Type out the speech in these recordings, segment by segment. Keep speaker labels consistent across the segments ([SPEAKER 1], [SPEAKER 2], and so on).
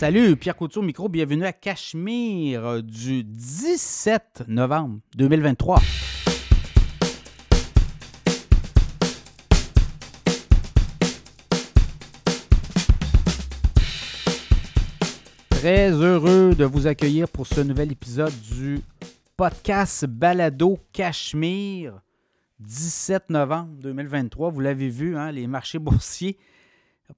[SPEAKER 1] Salut, Pierre Couture micro, bienvenue à Cachemire euh, du 17 novembre 2023. Très heureux de vous accueillir pour ce nouvel épisode du podcast Balado Cachemire 17 novembre 2023. Vous l'avez vu, hein, les marchés boursiers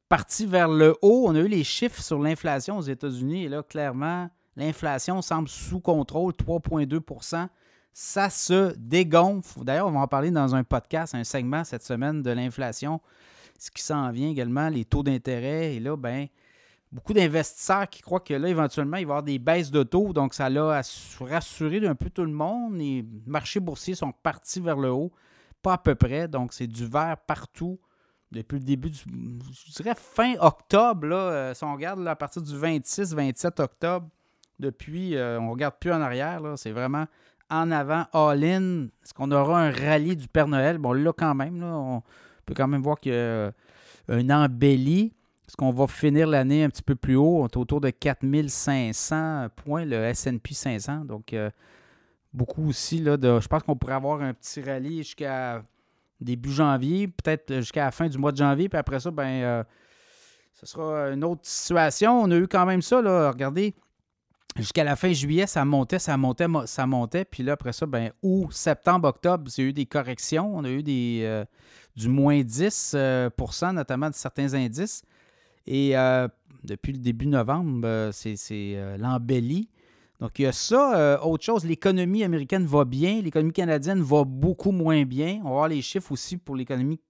[SPEAKER 1] partis vers le haut. On a eu les chiffres sur l'inflation aux États-Unis et là, clairement, l'inflation semble sous contrôle, 3,2% Ça se dégonfle. D'ailleurs, on va en parler dans un podcast, un segment cette semaine de l'inflation, ce qui s'en vient également, les taux d'intérêt. Et là, ben, beaucoup d'investisseurs qui croient que là, éventuellement, il va y avoir des baisses de taux. Donc, ça l'a rassuré d'un peu tout le monde. Les marchés boursiers sont partis vers le haut, pas à peu près. Donc, c'est du vert partout depuis le début du. Je dirais fin octobre, là, euh, si on regarde à partir du 26-27 octobre, depuis, euh, on ne regarde plus en arrière. C'est vraiment en avant, all-in. Est-ce qu'on aura un rallye du Père Noël? Bon, là, quand même, là, on peut quand même voir qu'il y a une embellie. Est-ce qu'on va finir l'année un petit peu plus haut? On est autour de 4500 points, le SP 500. Donc, euh, beaucoup aussi. Là, je pense qu'on pourrait avoir un petit rallye jusqu'à début janvier, peut-être jusqu'à la fin du mois de janvier. Puis après ça, ben, euh, ce sera une autre situation. On a eu quand même ça. Là, regardez, jusqu'à la fin juillet, ça montait, ça montait, ça montait. Puis là, après ça, ben, août, septembre, octobre, il y a eu des corrections. On a eu des, euh, du moins 10% notamment de certains indices. Et euh, depuis le début novembre, euh, c'est euh, l'embellie. Donc, il y a ça. autre chose, l'économie américaine va bien, l'économie canadienne va beaucoup moins bien. On va voir les chiffres aussi pour l'économie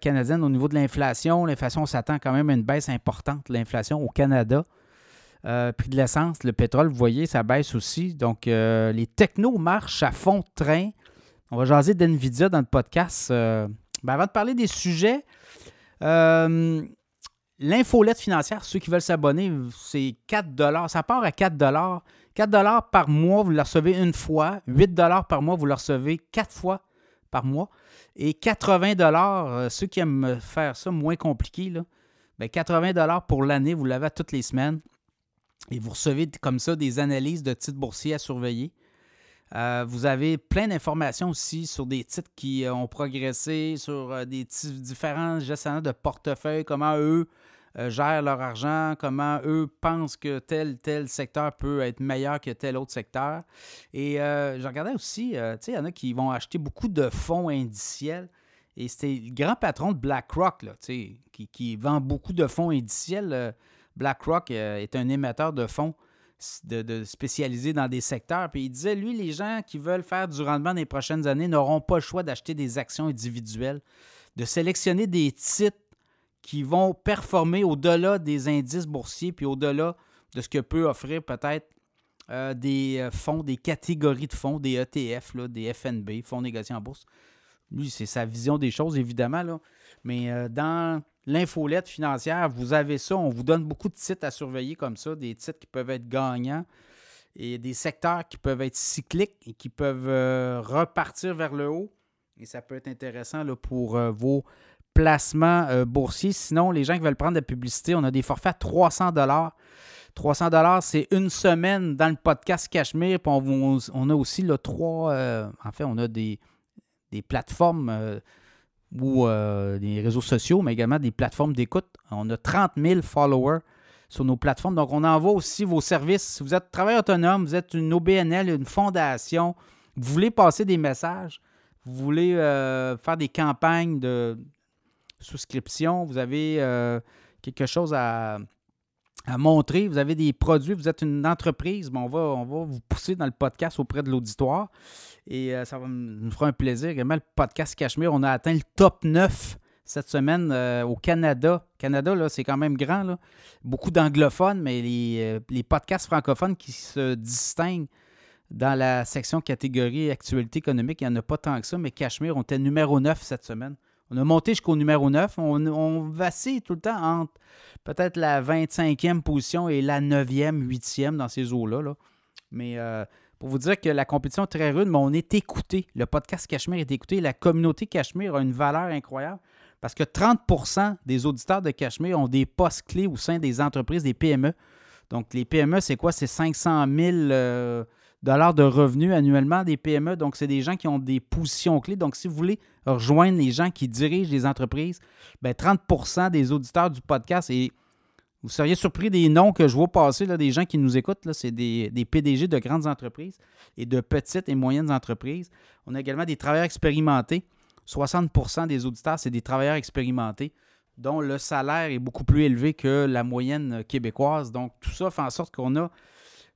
[SPEAKER 1] canadienne au niveau de l'inflation. L'inflation, on s'attend quand même à une baisse importante, l'inflation au Canada. prix de l'essence, le pétrole, vous voyez, ça baisse aussi. Donc, les technos marchent à fond de train. On va jaser d'NVIDIA dans le podcast. Ben, avant de parler des sujets, L'infolette financière, ceux qui veulent s'abonner, c'est 4 Ça part à 4 4 par mois, vous la recevez une fois. 8 par mois, vous la recevez 4 fois par mois. Et 80 euh, ceux qui aiment faire ça moins compliqué, là, 80 ben, pour l'année, vous l'avez toutes les semaines. Et vous recevez comme ça des analyses de titres boursiers à surveiller. Euh, vous avez plein d'informations aussi sur des titres qui ont progressé, sur euh, des différents gestionnaires de portefeuille, comment eux euh, gèrent leur argent, comment eux pensent que tel, tel secteur peut être meilleur que tel autre secteur. Et euh, je regardais aussi, euh, tu sais, il y en a qui vont acheter beaucoup de fonds indiciels. Et c'était le grand patron de BlackRock, là, qui, qui vend beaucoup de fonds indiciels. BlackRock est un émetteur de fonds de, spécialisés dans des secteurs. Puis il disait, lui, les gens qui veulent faire du rendement dans les prochaines années n'auront pas le choix d'acheter des actions individuelles, de sélectionner des titres qui vont performer au-delà des indices boursiers, puis au-delà de ce que peut offrir peut-être euh, des euh, fonds, des catégories de fonds, des ETF, là, des FNB, fonds négociés en bourse. Lui, c'est sa vision des choses, évidemment. Là. Mais euh, dans l'infolette financière, vous avez ça. On vous donne beaucoup de titres à surveiller comme ça, des titres qui peuvent être gagnants et des secteurs qui peuvent être cycliques et qui peuvent repartir vers le haut. Et ça peut être intéressant là, pour vos placement euh, boursier. Sinon, les gens qui veulent prendre de la publicité, on a des forfaits à 300 300 c'est une semaine dans le podcast Cachemire. Puis on, a aussi là, trois. Euh, en fait, on a des, plateformes euh, ou des réseaux sociaux, mais également des plateformes d'écoute. On a 30 000 followers sur nos plateformes. Donc, on envoie aussi vos services. Si vous êtes travailleur autonome, vous êtes une OBNL, une fondation, vous voulez passer des messages, vous voulez faire des campagnes de, souscription, vous avez euh, quelque chose à, montrer, vous avez des produits, vous êtes une entreprise, on, va, on va vous pousser dans le podcast auprès de l'auditoire. Et euh, ça va nous fera un plaisir. Également, le podcast Cachemire, on a atteint le top 9 cette semaine euh, au Canada. Canada, là, c'est quand même grand. Là. Beaucoup d'anglophones, mais les, les, podcasts francophones qui se distinguent dans la section catégorie actualité économique, il n'y en a pas tant que ça, mais Cachemire, on était numéro 9 cette semaine. On a monté jusqu'au numéro 9. On, vacille tout le temps entre peut-être la 25e position et la 9e, 8e dans ces eaux-là. Mais euh, pour vous dire que la compétition est très rude, mais on est écouté. Le podcast Cachemire est écouté. La communauté Cachemire a une valeur incroyable Parce que 30% des auditeurs de Cachemire ont des postes clés au sein des entreprises, des PME. Donc, les PME, c'est quoi? C'est 500 000 euh, dollars de revenus annuellement des PME. Donc, c'est des gens qui ont des positions clés. Donc, si vous voulez rejoindre les gens qui dirigent les entreprises, bien, 30% des auditeurs du podcast, et vous seriez surpris des noms que je vois passer, là, des gens qui nous écoutent, c'est des, des, PDG de grandes entreprises et de petites et moyennes entreprises. On a également des travailleurs expérimentés. 60% des auditeurs, c'est des travailleurs expérimentés dont le salaire est beaucoup plus élevé que la moyenne québécoise. Donc, tout ça fait en sorte qu'on a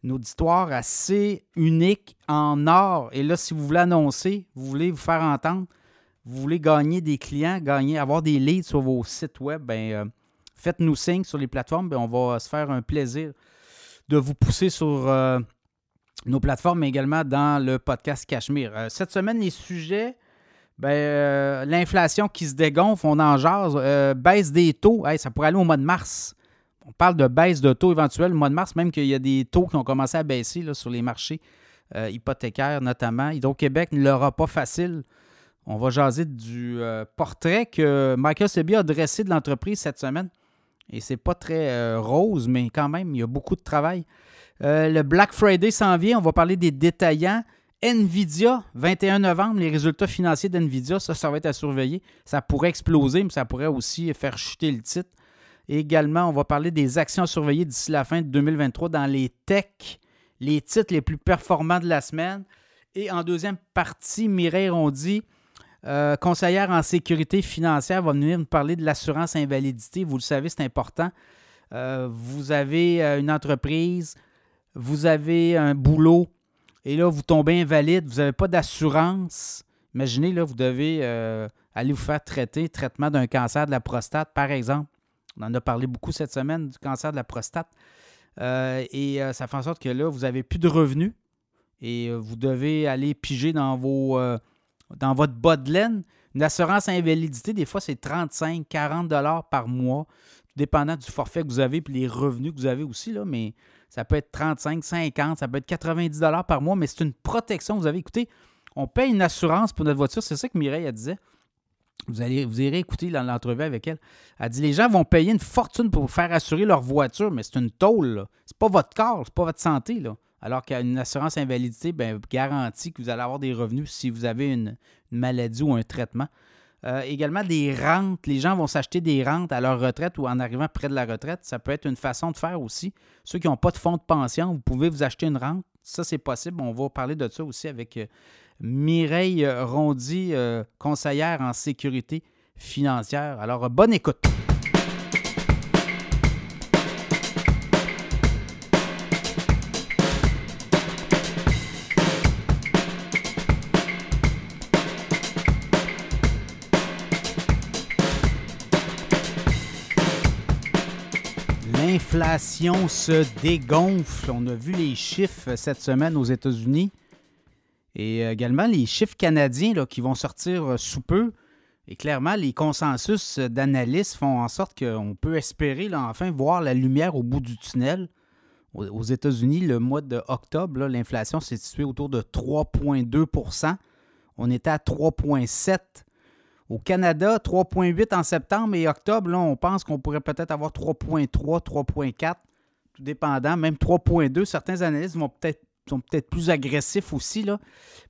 [SPEAKER 1] une auditoire assez unique en or. Et là, si vous voulez annoncer, vous voulez vous faire entendre, vous voulez gagner des clients, gagner, avoir des leads sur vos sites web, ben, euh, faites-nous signe sur les plateformes. Ben, on va se faire un plaisir de vous pousser sur euh, nos plateformes, mais également dans le podcast Cachemire. Euh, cette semaine, les sujets, ben, l'inflation qui se dégonfle, on en jase, baisse des taux, ça pourrait aller au mois de mars on parle de baisse de taux éventuelle au mois de mars, même qu'il y a des taux qui ont commencé à baisser sur les marchés euh, hypothécaires notamment. Hydro-Québec ne l'aura pas facile. On va jaser du euh, portrait que Michael Sebi a dressé de l'entreprise cette semaine. Et c'est pas très euh, rose, mais quand même, il y a beaucoup de travail. le Black Friday s'en vient. On va parler des détaillants. Nvidia, 21 novembre, les résultats financiers d'Nvidia, ça, ça va être à surveiller. Ça pourrait exploser, mais ça pourrait aussi faire chuter le titre également, on va parler des actions surveillées d'ici la fin de 2023 dans les techs, les titres les plus performants de la semaine. Et en deuxième partie, Mireille Rondy, euh, conseillère en sécurité financière, va venir nous parler de l'assurance invalidité. Vous le savez, c'est important. Euh, vous avez euh, une entreprise, vous avez un boulot, et là, vous tombez invalide, vous n'avez pas d'assurance. Imaginez, là, vous devez aller vous faire traiter, traitement d'un cancer de la prostate, par exemple. On en a parlé beaucoup cette semaine du cancer de la prostate. Euh, et euh, ça fait en sorte que là, vous n'avez plus de revenus et euh, vous devez aller piger dans, vos, votre bas de laine. Une assurance invalidité, des fois, c'est 35, 40 dollars par mois, dépendant du forfait que vous avez et les revenus que vous avez aussi. Là, mais ça peut être 35, 50, ça peut être 90 dollars par mois, mais c'est une protection. Vous avez écouté, on paye une assurance pour notre voiture. C'est ça que Mireille a disait. Vous, allez, vous irez écouter l'entrevue avec elle. Elle dit les gens vont payer une fortune pour faire assurer leur voiture, mais c'est une tôle. C'est pas votre corps, c'est pas votre santé. Là. Alors qu'une assurance invalidité ben, garantit que vous allez avoir des revenus si vous avez une, maladie ou un traitement. Euh, également des rentes. Les gens vont s'acheter des rentes à leur retraite ou en arrivant près de la retraite. Ça peut être une façon de faire aussi. Ceux qui n'ont pas de fonds de pension, vous pouvez vous acheter une rente. Ça, c'est possible. On va parler de ça aussi avec euh, Mireille Rondy, euh, conseillère en sécurité financière. Alors, bonne écoute. L'inflation se dégonfle. On a vu les chiffres cette semaine aux États-Unis. Et également les chiffres canadiens qui vont sortir sous peu. Et clairement, les consensus d'analystes font en sorte qu'on peut espérer enfin voir la lumière au bout du tunnel. Aux États-Unis, le mois d'octobre, l'inflation s'est située autour de 3,2% On était à 3,7 Au Canada, 3,8 en septembre et octobre, on pense qu'on pourrait peut-être avoir 3,3, 3,4, tout dépendant, même 3,2. Certains analystes sont peut-être plus agressifs aussi,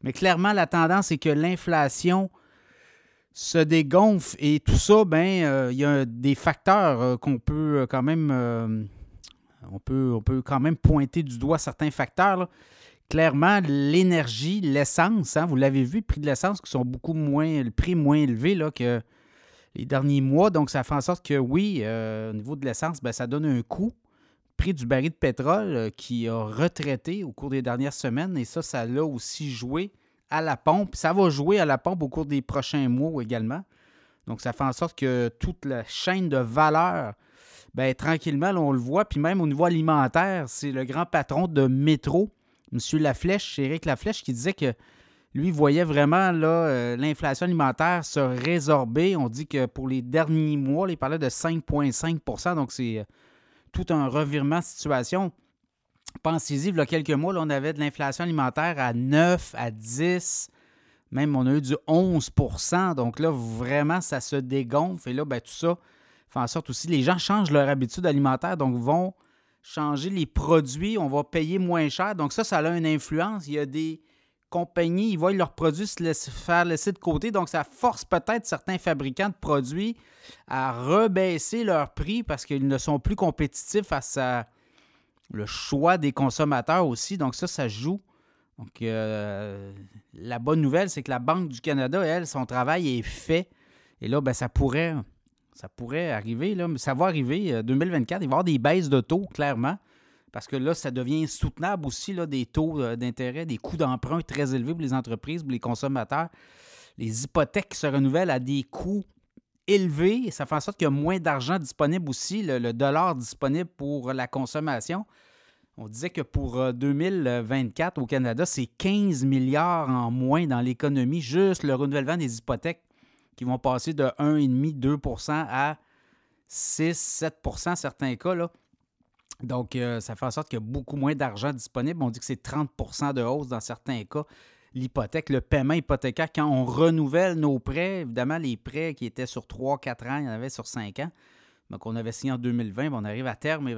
[SPEAKER 1] mais clairement, la tendance est que l'inflation se dégonfle et tout ça, ben, euh, il y a des facteurs euh, qu'on peut euh, peut quand même pointer du doigt certains facteurs. Clairement, l'énergie, l'essence, hein, vous l'avez vu, le prix de l'essence qui sont beaucoup moins, le prix moins élevé là, que les derniers mois. Donc, ça fait en sorte que oui, au niveau de l'essence, ben, ça donne un coût prix du baril de pétrole euh, qui a retraité au cours des dernières semaines et ça, ça l'a aussi joué à la pompe. Ça va jouer à la pompe au cours des prochains mois également. Donc, ça fait en sorte que toute la chaîne de valeur, ben, tranquillement, on le voit. Puis même au niveau alimentaire, c'est le grand patron de Métro, M. Laflèche, Éric Laflèche, qui disait que lui voyait vraiment euh, l'inflation alimentaire se résorber. On dit que pour les derniers mois, il parlait de 5,5% Donc, c'est tout un revirement de situation. Pensez-y, il y a quelques mois, on avait de l'inflation alimentaire à 9, à 10, Même on a eu du 11% Donc là, vraiment, ça se dégonfle. Et là, ben, tout ça fait en sorte aussi, les gens changent leur habitude alimentaire, donc vont changer les produits, on va payer moins cher. Donc ça, ça a une influence. Il y a des compagnies, ils voient leurs produits se faire laisser de côté, donc ça force peut-être certains fabricants de produits à rebaisser leur prix parce qu'ils ne sont plus compétitifs face à le choix des consommateurs aussi. Donc ça, ça joue. Donc euh, la bonne nouvelle, c'est que la Banque du Canada, elle, son travail est fait. Et là, ben, ça pourrait ça pourrait arriver, là, mais ça va arriver. 2024, euh, il va y avoir des baisses de taux, clairement. Parce que là, ça devient soutenable aussi, là, des taux euh, d'intérêt, des coûts d'emprunt très élevés pour les entreprises, pour les consommateurs. Les hypothèques se renouvellent à des coûts élevés. Et ça fait en sorte qu'il y a moins d'argent disponible aussi, le, dollar disponible pour la consommation. On disait que pour 2024 euh, au Canada, c'est 15 milliards en moins dans l'économie, juste le renouvellement des hypothèques qui vont passer de 1,5-2% à 6-7% certains cas. Là. Donc, euh, ça fait en sorte qu'il y a beaucoup moins d'argent disponible. On dit que c'est 30% de hausse dans certains cas. L'hypothèque, le paiement hypothécaire, quand on renouvelle nos prêts, évidemment, les prêts qui étaient sur 3-4 ans, il y en avait sur 5 ans. Donc, on avait signé en 2020, on arrive à terme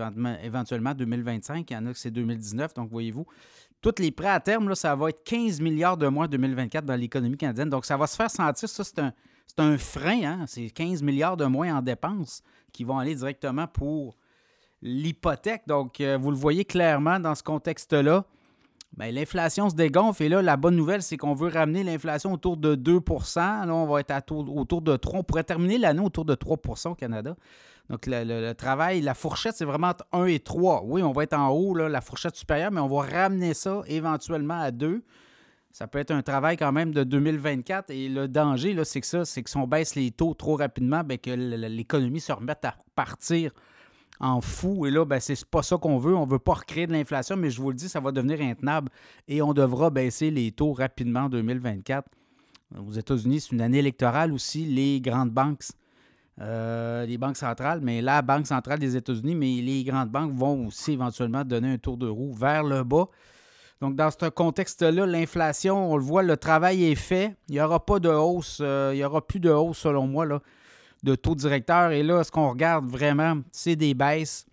[SPEAKER 1] éventuellement 2025. Il y en a que c'est 2019. Donc, voyez-vous, tous les prêts à terme, là, ça va être 15 milliards de moins en 2024 dans l'économie canadienne. Donc, ça va se faire sentir. Ça, c'est un, c'est un frein, hein? c'est 15 milliards de moins en dépenses qui vont aller directement pour l'hypothèque. Donc, euh, vous le voyez clairement dans ce contexte-là. Bien, l'inflation se dégonfle et là, la bonne nouvelle, c'est qu'on veut ramener l'inflation autour de 2% Là, on va être autour de 3 On pourrait terminer l'année autour de 3% au Canada. Donc, le, travail, la fourchette, c'est vraiment entre 1 et 3. Oui, on va être en haut, la fourchette supérieure, mais on va ramener ça éventuellement à 2 ça peut être un travail quand même de 2024. Et le danger, c'est que ça, c'est que si on baisse les taux trop rapidement, bien, que l'économie se remette à partir en fou. Et là, ben, c'est pas ça qu'on veut. On veut pas recréer de l'inflation, mais je vous le dis, ça va devenir intenable et on devra baisser les taux rapidement en 2024. Aux États-Unis, c'est une année électorale aussi. Les grandes banques, euh, les banques centrales, mais la Banque centrale des États-Unis, mais les grandes banques vont aussi éventuellement donner un tour de roue vers le bas. Donc, dans ce contexte-là, l'inflation, on le voit, le travail est fait. Il n'y aura pas de hausse, euh, il n'y aura plus de hausse, selon moi, là, de taux directeur. Et là, ce qu'on regarde vraiment, c'est des baisses.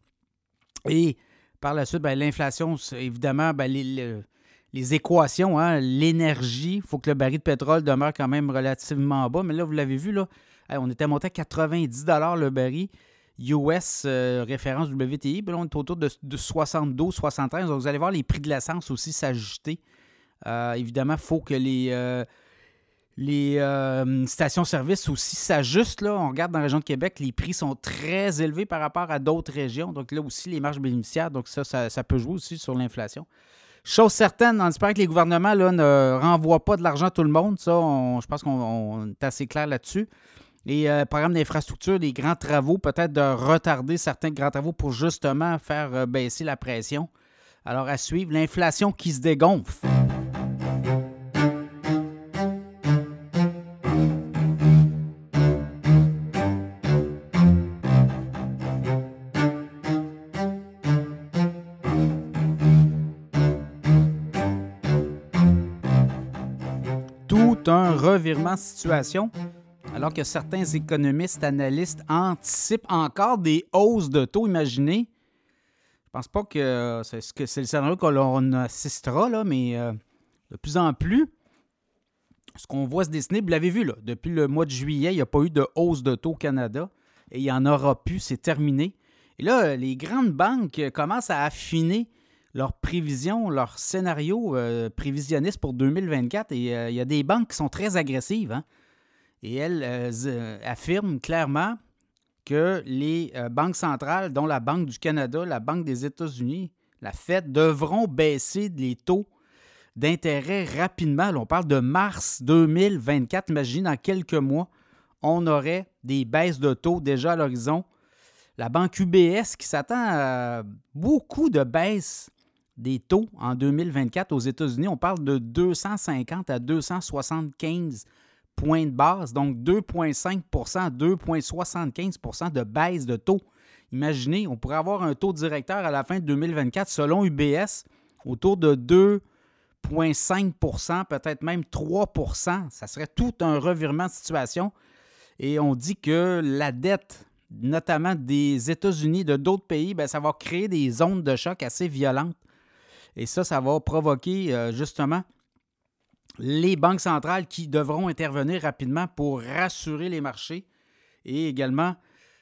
[SPEAKER 1] Et par la suite, ben, l'inflation, évidemment, ben, les, équations, hein, l'énergie, il faut que le baril de pétrole demeure quand même relativement bas. Mais là, vous l'avez vu, là, on était monté à 90 le baril. US euh, référence WTI, on est autour de, 72, 73. Donc, vous allez voir les prix de l'essence aussi s'ajuster. Euh, évidemment, il faut que les, euh, stations-service aussi s'ajustent. On regarde dans la région de Québec, les prix sont très élevés par rapport à d'autres régions. Donc là aussi, les marges bénéficiaires, donc ça, ça, peut jouer aussi sur l'inflation. Chose certaine, on espère que les gouvernements ne renvoient pas de l'argent à tout le monde. Ça, je pense qu'on est assez clair là-dessus les euh, programmes d'infrastructure, les grands travaux, peut-être de retarder certains grands travaux pour justement faire euh, baisser la pression. Alors à suivre, l'inflation qui se dégonfle. Tout un revirement de situation alors que certains économistes, analystes anticipent encore des hausses de taux. Imaginez, je pense pas que c'est le scénario qu'on assistera, là, mais euh, de plus en plus, ce qu'on voit se dessiner, vous l'avez vu, là, depuis le mois de juillet, il n'y a pas eu de hausse de taux au Canada et il n'y en aura plus, c'est terminé. Et là, les grandes banques commencent à affiner leurs prévisions, leurs scénarios euh, prévisionnistes pour 2024 et euh, il y a des banques qui sont très agressives. Hein? Et elle euh, euh, affirme clairement que les euh, banques centrales, dont la Banque du Canada, la Banque des États-Unis, la Fed, devront baisser les taux d'intérêt rapidement. on parle de mars 2024. Imaginez, dans quelques mois, on aurait des baisses de taux déjà à l'horizon. La banque UBS qui s'attend à beaucoup de baisses des taux en 2024 aux États-Unis. On parle de 250 à 275 points de base, donc 2,5% 2,75% de baisse de taux. Imaginez, on pourrait avoir un taux directeur à la fin de 2024 selon UBS autour de 0,5% peut-être même 3% Ça serait tout un revirement de situation. Et on dit que la dette, notamment des États-Unis, de d'autres pays, bien, ça va créer des zones de choc assez violentes. Et ça, ça va provoquer euh, justement les banques centrales qui devront intervenir rapidement pour rassurer les marchés et également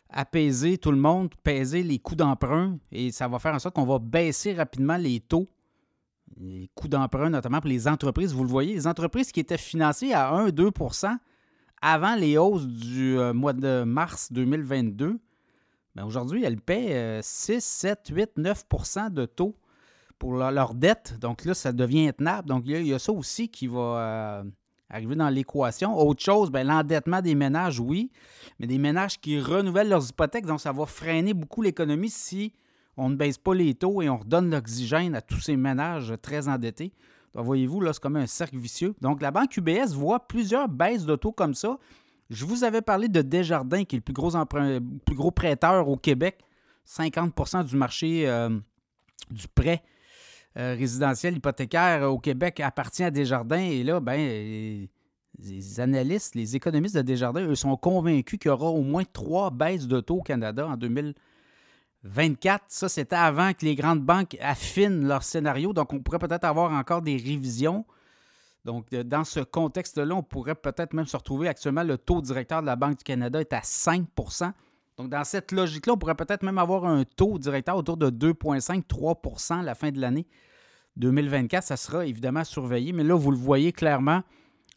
[SPEAKER 1] apaiser tout le monde, peser les coûts d'emprunt. Et ça va faire en sorte qu'on va baisser rapidement les taux les coûts d'emprunt, notamment pour les entreprises. Vous le voyez, les entreprises qui étaient financées à 1-2% avant les hausses du euh, mois de mars 2022, ben aujourd'hui, elles paient 6, 7, 8, 9% de taux pour leur, dette. Donc là, ça devient intenable. Donc il y, a, ça aussi qui va euh, arriver dans l'équation. Autre chose, ben, l'endettement des ménages, oui, mais des ménages qui renouvellent leurs hypothèques, donc ça va freiner beaucoup l'économie si on ne baisse pas les taux et on redonne l'oxygène à tous ces ménages très endettés. Donc, voyez-vous, là, c'est comme un cercle vicieux. Donc, la banque UBS voit plusieurs baisses de taux comme ça. Je vous avais parlé de Desjardins, qui est le plus gros, plus gros prêteur au Québec. 50% du marché euh, du prêt résidentiel hypothécaire au Québec appartient à Desjardins. Et là, ben, les analystes, les économistes de Desjardins, eux, sont convaincus qu'il y aura au moins trois baisses de taux au Canada en 2020. 24, ça c'était avant que les grandes banques affinent leur scénario, donc on pourrait peut-être avoir encore des révisions. Donc dans ce contexte-là, on pourrait peut-être même se retrouver actuellement, le taux directeur de la Banque du Canada est à 5 Donc dans cette logique-là, on pourrait peut-être même avoir un taux directeur autour de 2,5-3 à la fin de l'année 2024. Ça sera évidemment surveillé, mais là, vous le voyez clairement,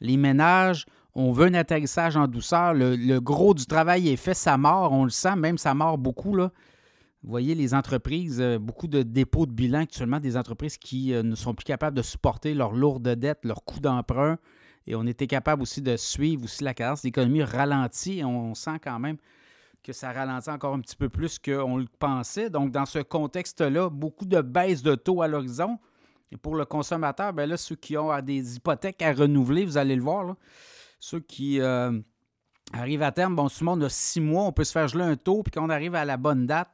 [SPEAKER 1] les ménages, on veut un atterrissage en douceur. Le, gros du travail est fait, ça mort, on le sent, même ça mort beaucoup. Là. Vous voyez, les entreprises, euh, beaucoup de dépôts de bilan actuellement, des entreprises qui euh, ne sont plus capables de supporter leurs lourdes dettes, leurs coûts d'emprunt. Et on était capable aussi de suivre aussi la cadence. L'économie ralentit et on sent quand même que ça ralentit encore un petit peu plus qu'on le pensait. Donc, dans ce contexte-là, beaucoup de baisse de taux à l'horizon. Et pour le consommateur, bien là, ceux qui ont des hypothèques à renouveler, vous allez le voir, ceux qui euh, arrivent à terme, bon, souvent on a six mois, on peut se faire geler un taux, puis quand on arrive à la bonne date,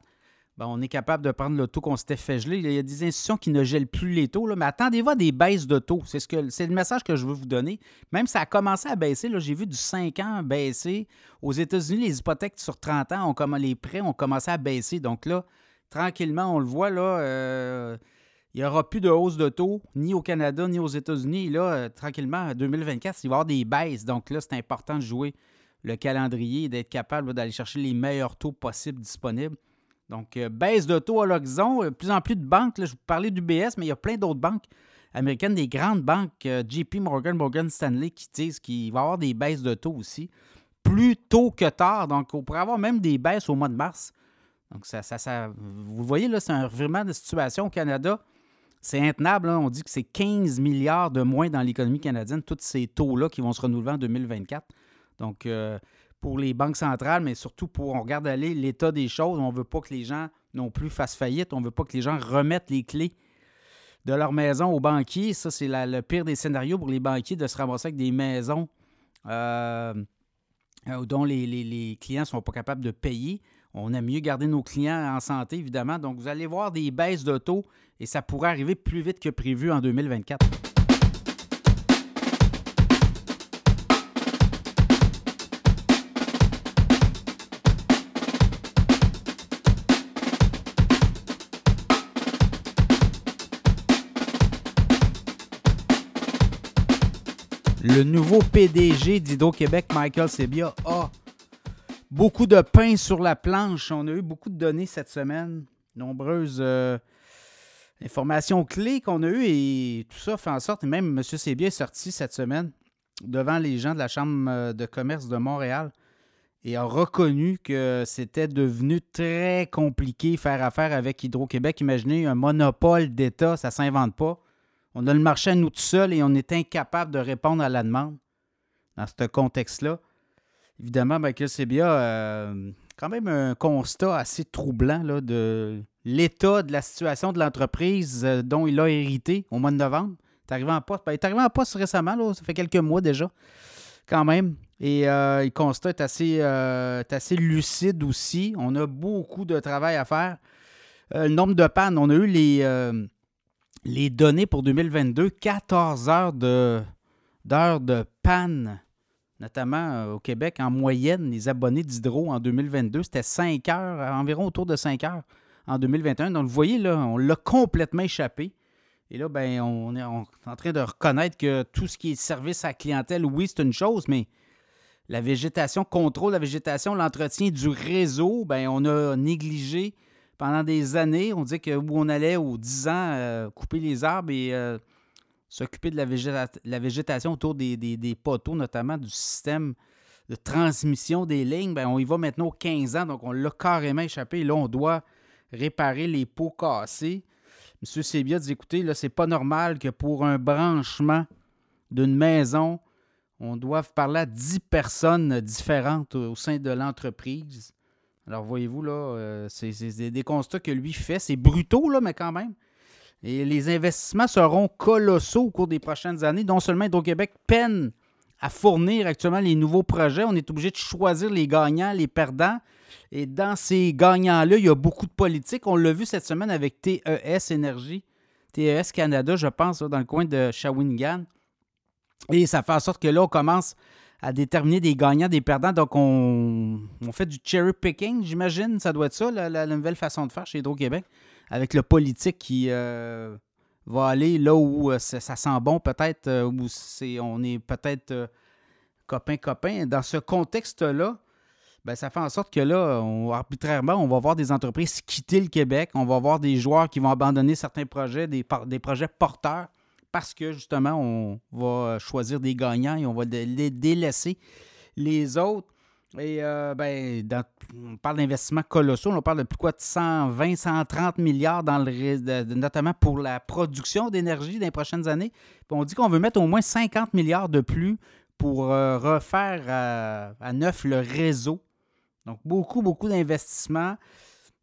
[SPEAKER 1] ben, on est capable de prendre le taux qu'on s'était fait geler. Il y a des institutions qui ne gèlent plus les taux, mais attendez-vous à des baisses de taux. C'est, ce le message que je veux vous donner. Même ça a commencé à baisser, j'ai vu du 5 ans baisser. Aux États-Unis, les hypothèques sur 30 ans, ont, les prêts ont commencé à baisser. Donc là, tranquillement, on le voit, euh, il n'y aura plus de hausse de taux, ni au Canada, ni aux États-Unis. Là, euh, tranquillement, en 2024, il va y avoir des baisses. Donc là, c'est important de jouer le calendrier et d'être capable d'aller chercher les meilleurs taux possibles disponibles. Donc, euh, baisse de taux à l'horizon. De plus en plus de banques, je vous parlais d'UBS, mais il y a plein d'autres banques américaines, des grandes banques, euh, JP Morgan, Morgan Stanley, qui disent qu'il va y avoir des baisses de taux aussi, plus tôt que tard. Donc, on pourrait avoir même des baisses au mois de mars. Donc, ça, ça, vous voyez, là, c'est un revirement de situation au Canada. C'est intenable. On dit que c'est 15 milliards de moins dans l'économie canadienne, tous ces taux-là qui vont se renouveler en 2024. Donc, euh, pour les banques centrales, mais surtout pour, on regarde aller l'état des choses. On ne veut pas que les gens non plus fassent faillite. On ne veut pas que les gens remettent les clés de leur maison aux banquiers. Ça, c'est le pire des scénarios pour les banquiers de se ramasser avec des maisons euh, euh, dont les, clients ne sont pas capables de payer. On aime mieux garder nos clients en santé, évidemment. Donc, vous allez voir des baisses de taux et ça pourrait arriver plus vite que prévu en 2024. Le nouveau PDG d'Hydro-Québec, Michael Sebia, a beaucoup de pain sur la planche. On a eu beaucoup de données cette semaine, nombreuses euh, informations clés qu'on a eues et tout ça fait en sorte, et même M. Sebia est sorti cette semaine devant les gens de la Chambre euh, de commerce de Montréal et a reconnu que c'était devenu très compliqué faire affaire avec Hydro-Québec. Imaginez un monopole d'État, ça ne s'invente pas. On a le marché à nous tout seuls et on est incapable de répondre à la demande dans ce contexte-là. Évidemment, Michael Sebia a quand même un constat assez troublant de l'état de la situation de l'entreprise euh, dont il a hérité au mois de novembre. Il est arrivé en poste, ben, il récemment, ça fait quelques mois déjà, quand même. Et euh, le constat assez, euh, est assez lucide aussi. On a beaucoup de travail à faire. le nombre de pannes, on a eu les les données pour 2022, 14 heures de, d'heures de panne, notamment euh, au Québec. En moyenne, les abonnés d'Hydro en 2022, c'était 5 heures, environ autour de 5 heures en 2021. Donc, vous voyez, là, on l'a complètement échappé. Et là, ben, on est en train de reconnaître que tout ce qui est service à clientèle, oui, c'est une chose, mais la végétation, contrôle la végétation, l'entretien du réseau, ben, on a négligé pendant des années. On dit que où on allait aux 10 ans euh, couper les arbres et euh, s'occuper de la, végétation autour des, poteaux, notamment du système de transmission des lignes, ben, on y va maintenant aux 15 ans, donc on l'a carrément échappé. Et là, on doit réparer les pots cassés. M. Sébia dit écoutez, là, c'est pas normal que pour un branchement d'une maison, on doive parler à 10 personnes différentes au sein de l'entreprise. Alors, voyez-vous, là, euh, c'est des constats que lui fait. C'est brutaux, là, mais quand même. Et les investissements seront colossaux au cours des prochaines années. Non seulement Hydro-Québec peine à fournir actuellement les nouveaux projets, on est obligé de choisir les gagnants, les perdants. Et dans ces gagnants-là, il y a beaucoup de politique. On l'a vu cette semaine avec TES Énergie, TES Canada, je pense, dans le coin de Shawinigan. Et ça fait en sorte que là, on commence à déterminer des gagnants, des perdants. Donc, on, fait du cherry picking, j'imagine. Ça doit être ça, la, nouvelle façon de faire chez Hydro-Québec, avec le politique qui euh, va aller là où euh, ça, sent bon, peut-être, euh, où c'est, on est peut-être copain-copain. Dans ce contexte-là, ben, ça fait en sorte que là, arbitrairement, on va voir des entreprises quitter le Québec. On va voir des joueurs qui vont abandonner certains projets, des, des projets porteurs, parce que justement, on va choisir des gagnants et on va les délaisser les autres. Et euh, ben, on parle d'investissements colossaux, on parle de plus quoi de 120, 130 milliards dans le notamment pour la production d'énergie dans les prochaines années. On dit qu'on veut mettre au moins 50 milliards de plus pour euh, refaire à, à neuf le réseau donc, beaucoup, beaucoup d'investissements.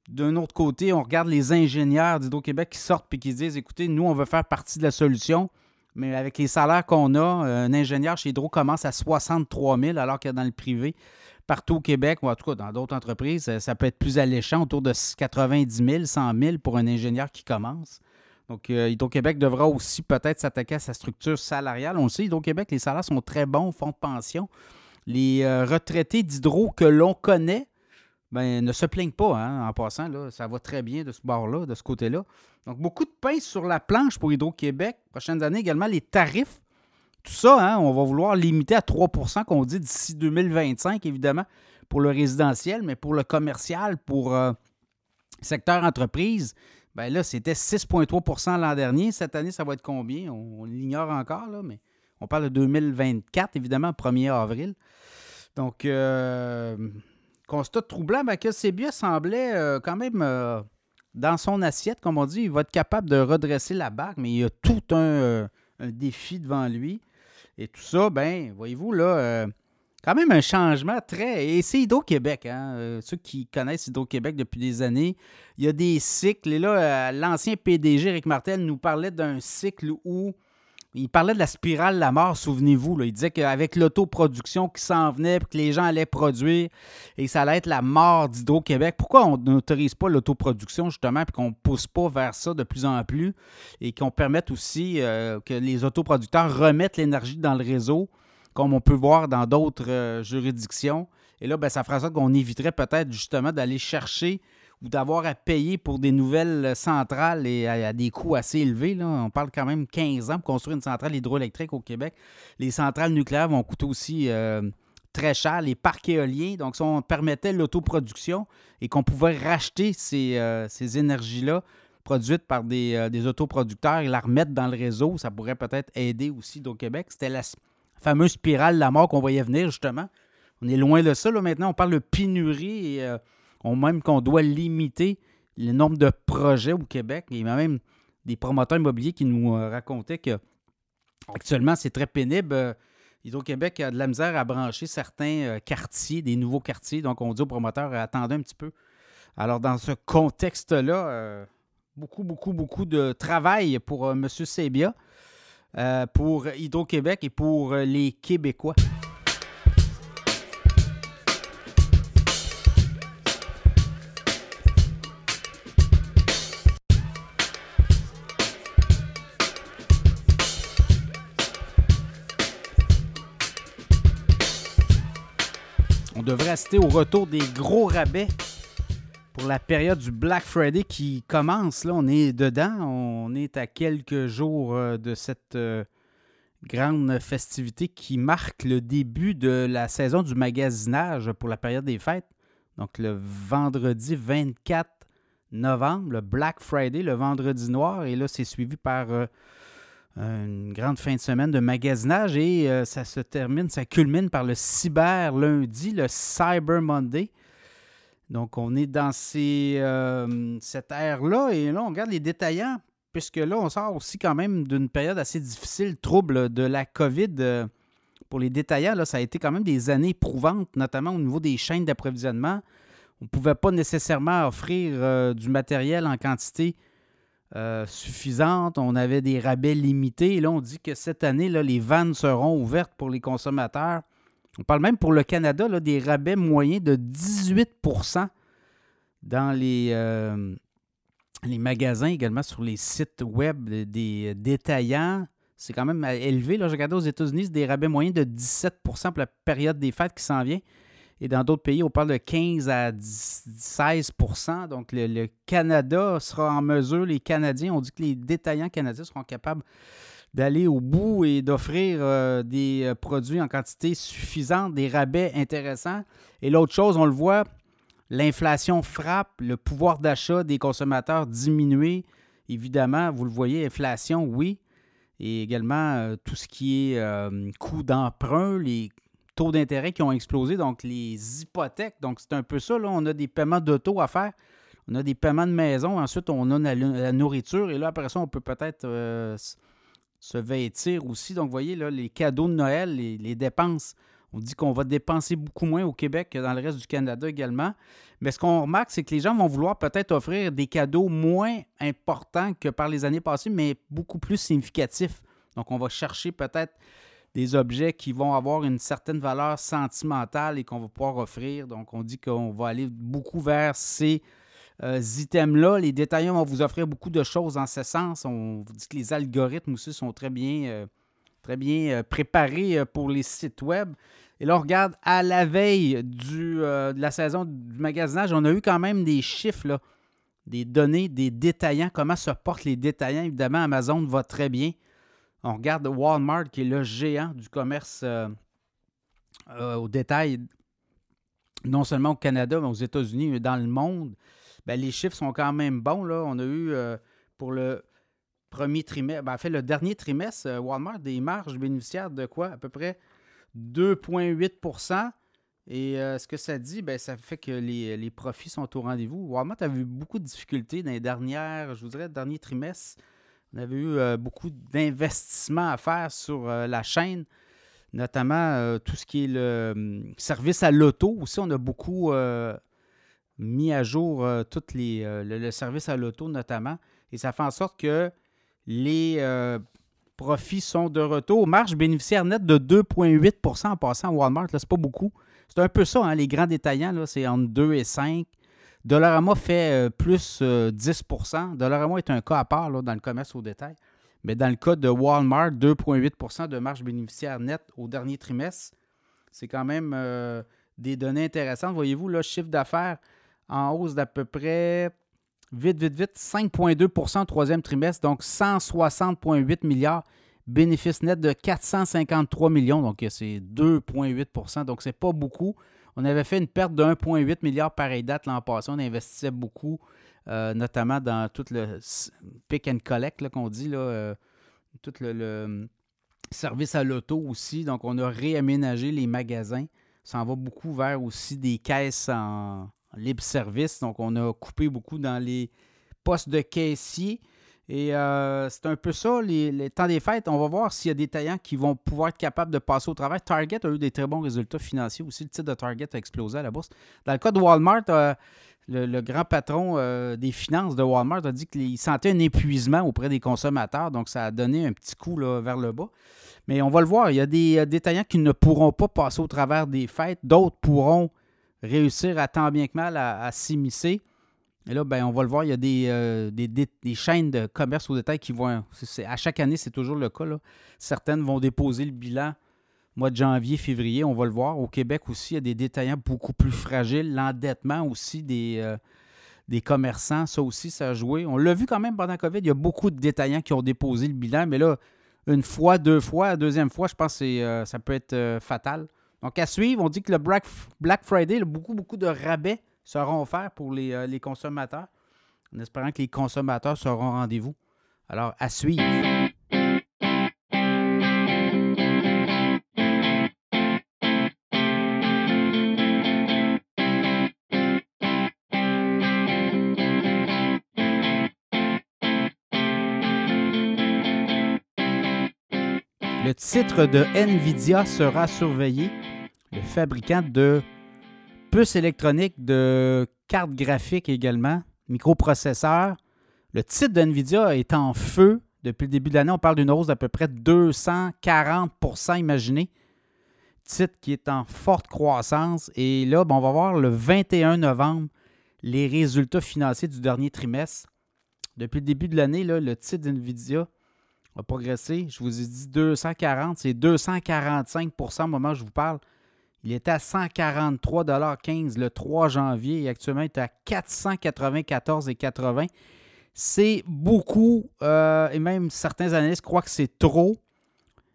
[SPEAKER 1] D'un autre côté, on regarde les ingénieurs d'Hydro-Québec qui sortent et qui disent écoutez, nous, on veut faire partie de la solution, mais avec les salaires qu'on a, un ingénieur chez Hydro commence à 63 000, alors que dans le privé, partout au Québec, ou en tout cas dans d'autres entreprises, ça peut être plus alléchant, autour de 90 000, 100 000 pour un ingénieur qui commence. Donc, euh, Hydro-Québec devra aussi peut-être s'attaquer à sa structure salariale. On le sait, Hydro-Québec, les salaires sont très bons, fonds de pension les euh, retraités d'hydro que l'on connaît ben, ne se plaignent pas hein, en passant. Là, ça va très bien de ce bord-là, de ce côté-là. Donc, beaucoup de pain sur la planche pour Hydro-Québec. Prochaines années également, les tarifs. Tout ça, hein, on va vouloir limiter à 3% qu'on dit d'ici 2025, évidemment, pour le résidentiel, mais pour le commercial, pour euh, secteur entreprise, ben là, c'était 6,3% l'an dernier. Cette année, ça va être combien? On, l'ignore encore, là, mais on parle de 2024, évidemment, 1er avril. Donc, euh, constat troublant, ben, que Sébia semblait euh, quand même euh, dans son assiette, comme on dit, il va être capable de redresser la barque, mais il y a tout un, défi devant lui. Et tout ça, ben, voyez-vous, là, quand même un changement très. Et c'est Hydro-Québec, hein? ceux qui connaissent Hydro-Québec depuis des années, il y a des cycles. Et là, l'ancien PDG, Eric Martel, nous parlait d'un cycle où il parlait de la spirale de la mort, souvenez-vous. Il disait qu'avec l'autoproduction qui s'en venait, que les gens allaient produire, et ça allait être la mort d'Hydro-Québec. Pourquoi on n'autorise pas l'autoproduction, justement, puis qu'on ne pousse pas vers ça de plus en plus, et qu'on permette aussi euh, que les autoproducteurs remettent l'énergie dans le réseau, comme on peut voir dans d'autres euh, juridictions? Et là, ben, ça fera ça qu'on éviterait peut-être justement d'aller chercher ou d'avoir à payer pour des nouvelles centrales et à, des coûts assez élevés. Là. On parle quand même 15 ans pour construire une centrale hydroélectrique au Québec. Les centrales nucléaires vont coûter aussi euh, très cher. Les parcs éoliens, donc si on permettait l'autoproduction et qu'on pouvait racheter ces, euh, énergies-là produites par des, euh, des, autoproducteurs et la remettre dans le réseau, ça pourrait peut-être aider aussi au Québec. C'était la fameuse spirale de la mort qu'on voyait venir, justement. On est loin de ça. Là, maintenant, on parle de pénurie et même qu'on doit limiter le nombre de projets au Québec. Il y a même des promoteurs immobiliers qui nous euh, racontaient que actuellement, c'est très pénible. Euh, Hydro-Québec a de la misère à brancher certains euh, quartiers, des nouveaux quartiers. Donc, on dit aux promoteurs, attendez un petit peu. Alors, dans ce contexte-là, beaucoup, beaucoup, beaucoup de travail pour M. Sebia, pour Hydro-Québec et pour les Québécois. Devrait assister au retour des gros rabais pour la période du Black Friday qui commence. Là, on est dedans. On est à quelques jours euh, de cette euh, grande festivité qui marque le début de la saison du magasinage pour la période des fêtes. Donc le vendredi 24 novembre, le Black Friday, le vendredi noir. Et là, c'est suivi par euh, une grande fin de semaine de magasinage et euh, ça se termine, ça culmine par le cyber lundi, le Cyber Monday. Donc, on est dans euh, cette ère-là et là, on regarde les détaillants, puisque là, on sort aussi quand même d'une période assez difficile, trouble de la COVID. Euh, pour les détaillants, là, ça a été quand même des années éprouvantes, notamment au niveau des chaînes d'approvisionnement. On ne pouvait pas nécessairement offrir du matériel en quantité euh, suffisante. On avait des rabais limités. Et là, on dit que cette année, là, les vannes seront ouvertes pour les consommateurs. On parle même pour le Canada là, des rabais moyens de 18% dans les, euh, les magasins, également sur les sites web des détaillants. C'est quand même élevé. Là, je regardais aux États-Unis, des rabais moyens de 17% pour la période des fêtes qui s'en vient. Et dans d'autres pays, on parle de 15 à 16% Donc, le, Canada sera en mesure, les Canadiens, on dit que les détaillants canadiens seront capables d'aller au bout et d'offrir euh, des euh, produits en quantité suffisante, des rabais intéressants. Et l'autre chose, on le voit, l'inflation frappe, le pouvoir d'achat des consommateurs diminuer. Évidemment, vous le voyez, inflation, oui. Et également, euh, tout ce qui est coût d'emprunt, les taux d'intérêt qui ont explosé, donc les hypothèques. Donc, c'est un peu ça. Là. On a des paiements d'auto à faire. On a des paiements de maison. Ensuite, on a la, nourriture. Et là, après ça, on peut peut-être euh, se vêtir aussi. Donc, vous voyez, là, les cadeaux de Noël, les, dépenses. On dit qu'on va dépenser beaucoup moins au Québec que dans le reste du Canada également. Mais ce qu'on remarque, c'est que les gens vont vouloir peut-être offrir des cadeaux moins importants que par les années passées, mais beaucoup plus significatifs. Donc, on va chercher peut-être des objets qui vont avoir une certaine valeur sentimentale et qu'on va pouvoir offrir. Donc, on dit qu'on va aller beaucoup vers ces euh, items-là. Les détaillants vont vous offrir beaucoup de choses en ce sens. On vous dit que les algorithmes aussi sont très bien, euh, très bien euh, préparés pour les sites web. Et là, on regarde à la veille de la saison du magasinage, on a eu quand même des chiffres, des données des détaillants, comment se portent les détaillants? Évidemment, Amazon va très bien. On regarde Walmart, qui est le géant du commerce euh, euh, au détail, non seulement au Canada, mais aux États-Unis, mais dans le monde. Ben, les chiffres sont quand même bons. Là. On a eu euh, pour le premier trimestre, ben, en fait, le dernier trimestre, Walmart, des marges bénéficiaires de quoi? À peu près 2,8% et ce que ça dit, ben, ça fait que les, les profits sont au rendez-vous. Walmart a eu beaucoup de difficultés dans les dernières, je vous dirais, dernier trimestre. On avait eu euh, beaucoup d'investissements à faire sur euh, la chaîne, notamment euh, tout ce qui est le hum, service à l'auto. Aussi, on a beaucoup mis à jour tout les, le, service à l'auto, notamment. Et ça fait en sorte que les profits sont de retour. Marge bénéficiaire nette de 2,8% en passant à Walmart. Ce n'est pas beaucoup. C'est un peu ça, hein, les grands détaillants, c'est entre 2 et 5. Dollarama fait euh, plus 10% euh, Dollarama est un cas à part dans le commerce au détail. Mais dans le cas de Walmart, 2,8% de marge bénéficiaire nette au dernier trimestre. C'est quand même euh, des données intéressantes. Voyez-vous, le chiffre d'affaires en hausse d'à peu près, vite, vite, vite, 5,2% au troisième trimestre, donc 160,8 milliards. Bénéfice net de 453 millions, donc c'est 2,8% donc c'est pas beaucoup. On avait fait une perte de 1,8 milliard pareille date l'an passé. On investissait beaucoup, euh, notamment dans tout le pick and collect qu'on dit, là, euh, tout le, service à l'auto aussi. Donc, on a réaménagé les magasins. Ça en va beaucoup vers aussi des caisses en libre service. Donc, on a coupé beaucoup dans les postes de caissiers. Et euh, c'est un peu ça, les, temps des fêtes. On va voir s'il y a des taillants qui vont pouvoir être capables de passer au travail. Target a eu des très bons résultats financiers aussi. Le titre de Target a explosé à la bourse. Dans le cas de Walmart, euh, le, grand patron euh, des finances de Walmart a dit qu'il sentait un épuisement auprès des consommateurs. Donc, ça a donné un petit coup vers le bas. Mais on va le voir. Il y a des détaillants qui ne pourront pas passer au travers des fêtes. D'autres pourront réussir à tant bien que mal à s'immiscer. Et là, ben, on va le voir, il y a euh, des, des, chaînes de commerce au détail qui vont. à chaque année, c'est toujours le cas. Certaines vont déposer le bilan mois de janvier, février, on va le voir. Au Québec aussi, il y a des détaillants beaucoup plus fragiles. L'endettement aussi des, euh, des commerçants, ça aussi, ça a joué. On l'a vu quand même pendant la COVID, il y a beaucoup de détaillants qui ont déposé le bilan, mais là, une fois, deux fois, deuxième fois, je pense que euh, ça peut être fatal. Donc, à suivre, on dit que le Black, Friday, beaucoup, beaucoup de rabais seront offerts pour les, les consommateurs, en espérant que les consommateurs seront au rendez-vous. Alors, à suivre. Le titre de Nvidia sera surveillé. Le fabricant de puces électroniques, de cartes graphiques également, microprocesseurs. Le titre de Nvidia est en feu. Depuis le début de l'année, on parle d'une hausse d'à peu près 240% imaginez. Titre qui est en forte croissance. Et là, on va voir le 21 novembre les résultats financiers du dernier trimestre. Depuis le début de l'année, le titre d'NVIDIA a progressé. Je vous ai dit 240, c'est 245% au moment où je vous parle. Il était à 143,15 le 3 janvier et actuellement il est à 494,80. C'est beaucoup euh, et même certains analystes croient que c'est trop.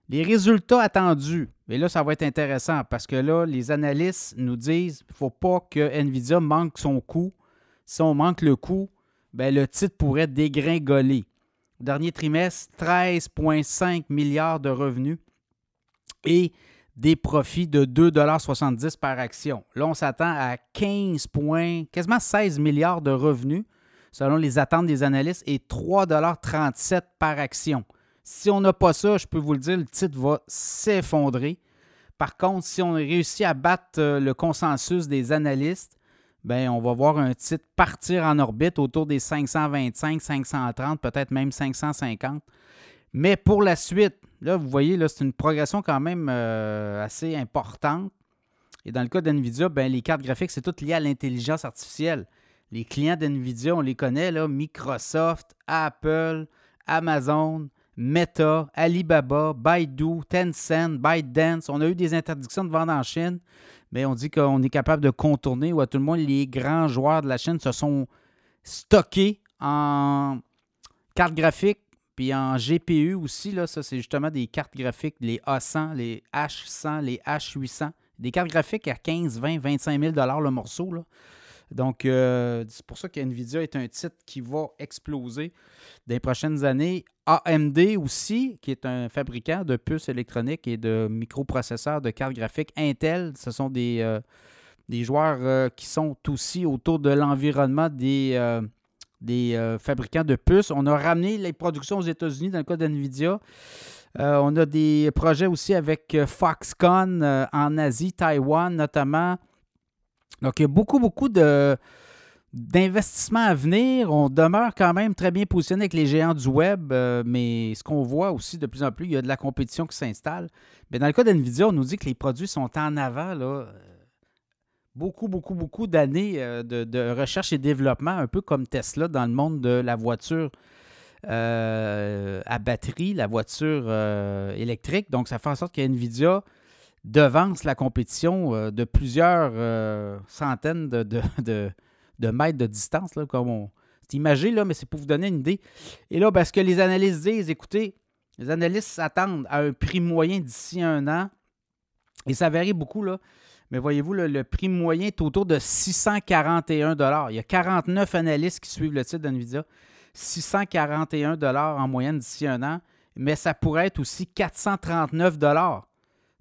[SPEAKER 1] Les résultats attendus, et là ça va être intéressant parce que là les analystes nous disent qu'il ne faut pas que Nvidia manque son coût. Si on manque le coût, ben, le titre pourrait dégringoler. Dernier trimestre, 13,5 milliards de revenus et des profits de 2,70 par action. Là, on s'attend à 15 points, quasiment 16 milliards de revenus selon les attentes des analystes et 3,37 par action. Si on n'a pas ça, je peux vous le dire, le titre va s'effondrer. Par contre, si on réussit à battre euh, le consensus des analystes, ben, on va voir un titre partir en orbite autour des 525, 530, peut-être même 550. Mais pour la suite, là, vous voyez, là, c'est une progression quand même euh, assez importante. Et dans le cas d'NVIDIA, ben, les cartes graphiques, c'est tout lié à l'intelligence artificielle. Les clients d'NVIDIA, on les connaît, là, Microsoft, Apple, Amazon, Meta, Alibaba, Baidu, Tencent, ByteDance. On a eu des interdictions de vente en Chine mais on dit qu'on est capable de contourner, ou à tout le monde, les grands joueurs de la chaîne se sont stockés en cartes graphiques, puis en GPU aussi. Là, ça, c'est justement des cartes graphiques, les A100, les H100, les H800. Des cartes graphiques à 15, 20, 25 000 le morceau. Là. Donc, euh, c'est pour ça qu'NVIDIA est un titre qui va exploser dans les prochaines années. AMD aussi, qui est un fabricant de puces électroniques et de microprocesseurs de cartes graphiques. Intel, ce sont des, euh, des joueurs euh, qui sont aussi autour de l'environnement des, des fabricants de puces. On a ramené les productions aux États-Unis dans le cas d'NVIDIA. on a des projets aussi avec Foxconn en Asie, Taïwan notamment. Donc, il y a beaucoup, beaucoup de, d'investissements à venir. On demeure quand même très bien positionné avec les géants du web, euh, mais ce qu'on voit aussi de plus en plus, il y a de la compétition qui s'installe. Mais dans le cas d'NVIDIA, on nous dit que les produits sont en avant. Là, euh, beaucoup, beaucoup, beaucoup d'années euh, de, recherche et développement, un peu comme Tesla dans le monde de la voiture à batterie, la voiture électrique. Donc, ça fait en sorte que NVIDIA devance la compétition euh, de plusieurs euh, centaines de, de, mètres de distance, là, comme on. C'est imagé, là, mais c'est pour vous donner une idée. Et là, parce que les analystes disent, écoutez, les analystes s'attendent à un prix moyen d'ici un an. Et ça varie beaucoup, là. Mais voyez-vous, le, prix moyen est autour de 641 Il y a 49 analystes qui suivent le titre d'NVIDIA. 641 en moyenne d'ici un an. Mais ça pourrait être aussi 439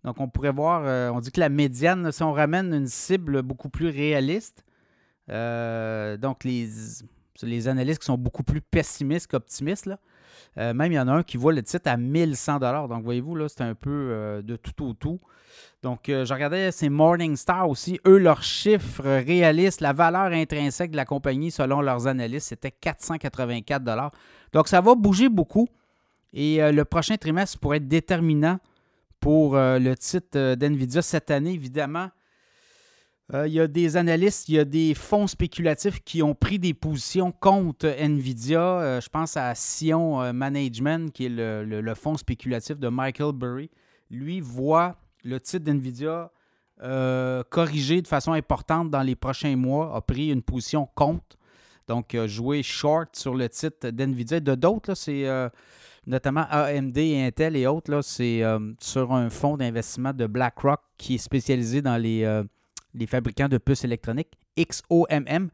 [SPEAKER 1] donc, on pourrait voir, euh, on dit que la médiane, si on ramène une cible beaucoup plus réaliste, euh, donc les, les analystes qui sont beaucoup plus pessimistes qu'optimistes, euh, même il y en a un qui voit le titre à 1100 Donc, voyez-vous, là, c'est un peu de tout au tout. Donc, je regardais, c'est Morningstar aussi. Eux, leurs chiffres réalistes, la valeur intrinsèque de la compagnie, selon leurs analystes, c'était 484 Donc, ça va bouger beaucoup. Et le prochain trimestre pourrait être déterminant pour euh, le titre euh, d'NVIDIA cette année, évidemment. Euh, il y a des analystes, il y a des fonds spéculatifs qui ont pris des positions contre Nvidia. je pense à Sion Management, qui est le, fonds spéculatif de Michael Burry. Lui voit le titre d'NVIDIA corrigé de façon importante dans les prochains mois, a pris une position contre. Donc, jouer short sur le titre d'NVIDIA. De d'autres, c'est notamment AMD Intel et autres, c'est sur un fonds d'investissement de BlackRock qui est spécialisé dans les, les fabricants de puces électroniques. XOMM.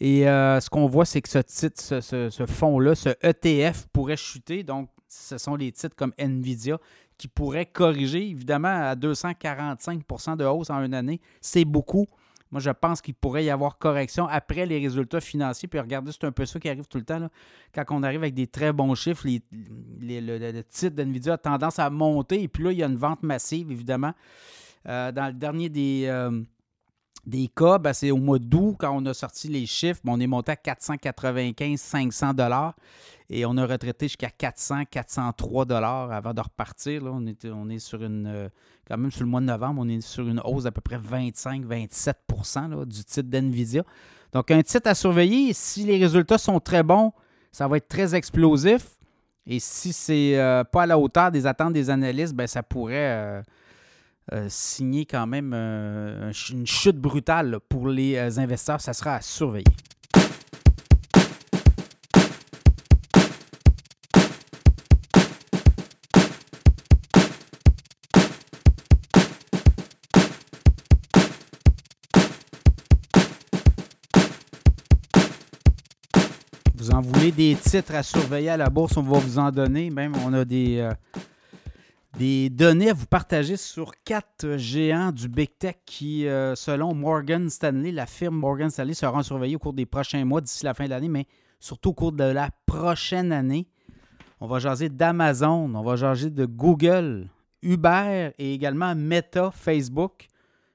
[SPEAKER 1] Et euh, ce qu'on voit, c'est que ce titre, ce, fonds-là, ce ETF pourrait chuter. Donc, ce sont les titres comme Nvidia qui pourraient corriger, évidemment, à 245% de hausse en une année. C'est beaucoup. Moi, je pense qu'il pourrait y avoir correction après les résultats financiers. Puis regardez, c'est un peu ça qui arrive tout le temps. Quand on arrive avec des très bons chiffres, les, le, titre d'NVIDIA a tendance à monter. Et puis là, il y a une vente massive, évidemment. Euh, dans le dernier des, euh, des cas, ben, c'est au mois d'août, quand on a sorti les chiffres, on est monté à 495-500 dollars et on a retraité jusqu'à 400-403 dollars avant de repartir. On, est, on est sur une, euh, quand même sur le mois de novembre, on est sur une hausse d'à peu près 25-27% du titre d'NVIDIA. Donc, un titre à surveiller. Si les résultats sont très bons, ça va être très explosif. Et si c'est euh, pas à la hauteur des attentes des analystes, ben, ça pourrait... Euh, euh, signer quand même euh, une chute brutale pour les euh, investisseurs. Ça sera à surveiller. Vous en voulez des titres à surveiller à la bourse, on va vous en donner. Même on a des des données à vous partager sur quatre géants du Big Tech qui, euh, selon Morgan Stanley, la firme Morgan Stanley, seront surveillés au cours des prochains mois d'ici la fin de l'année, mais surtout au cours de la prochaine année. On va jaser d'Amazon, on va jaser de Google, Uber et également Meta, Facebook.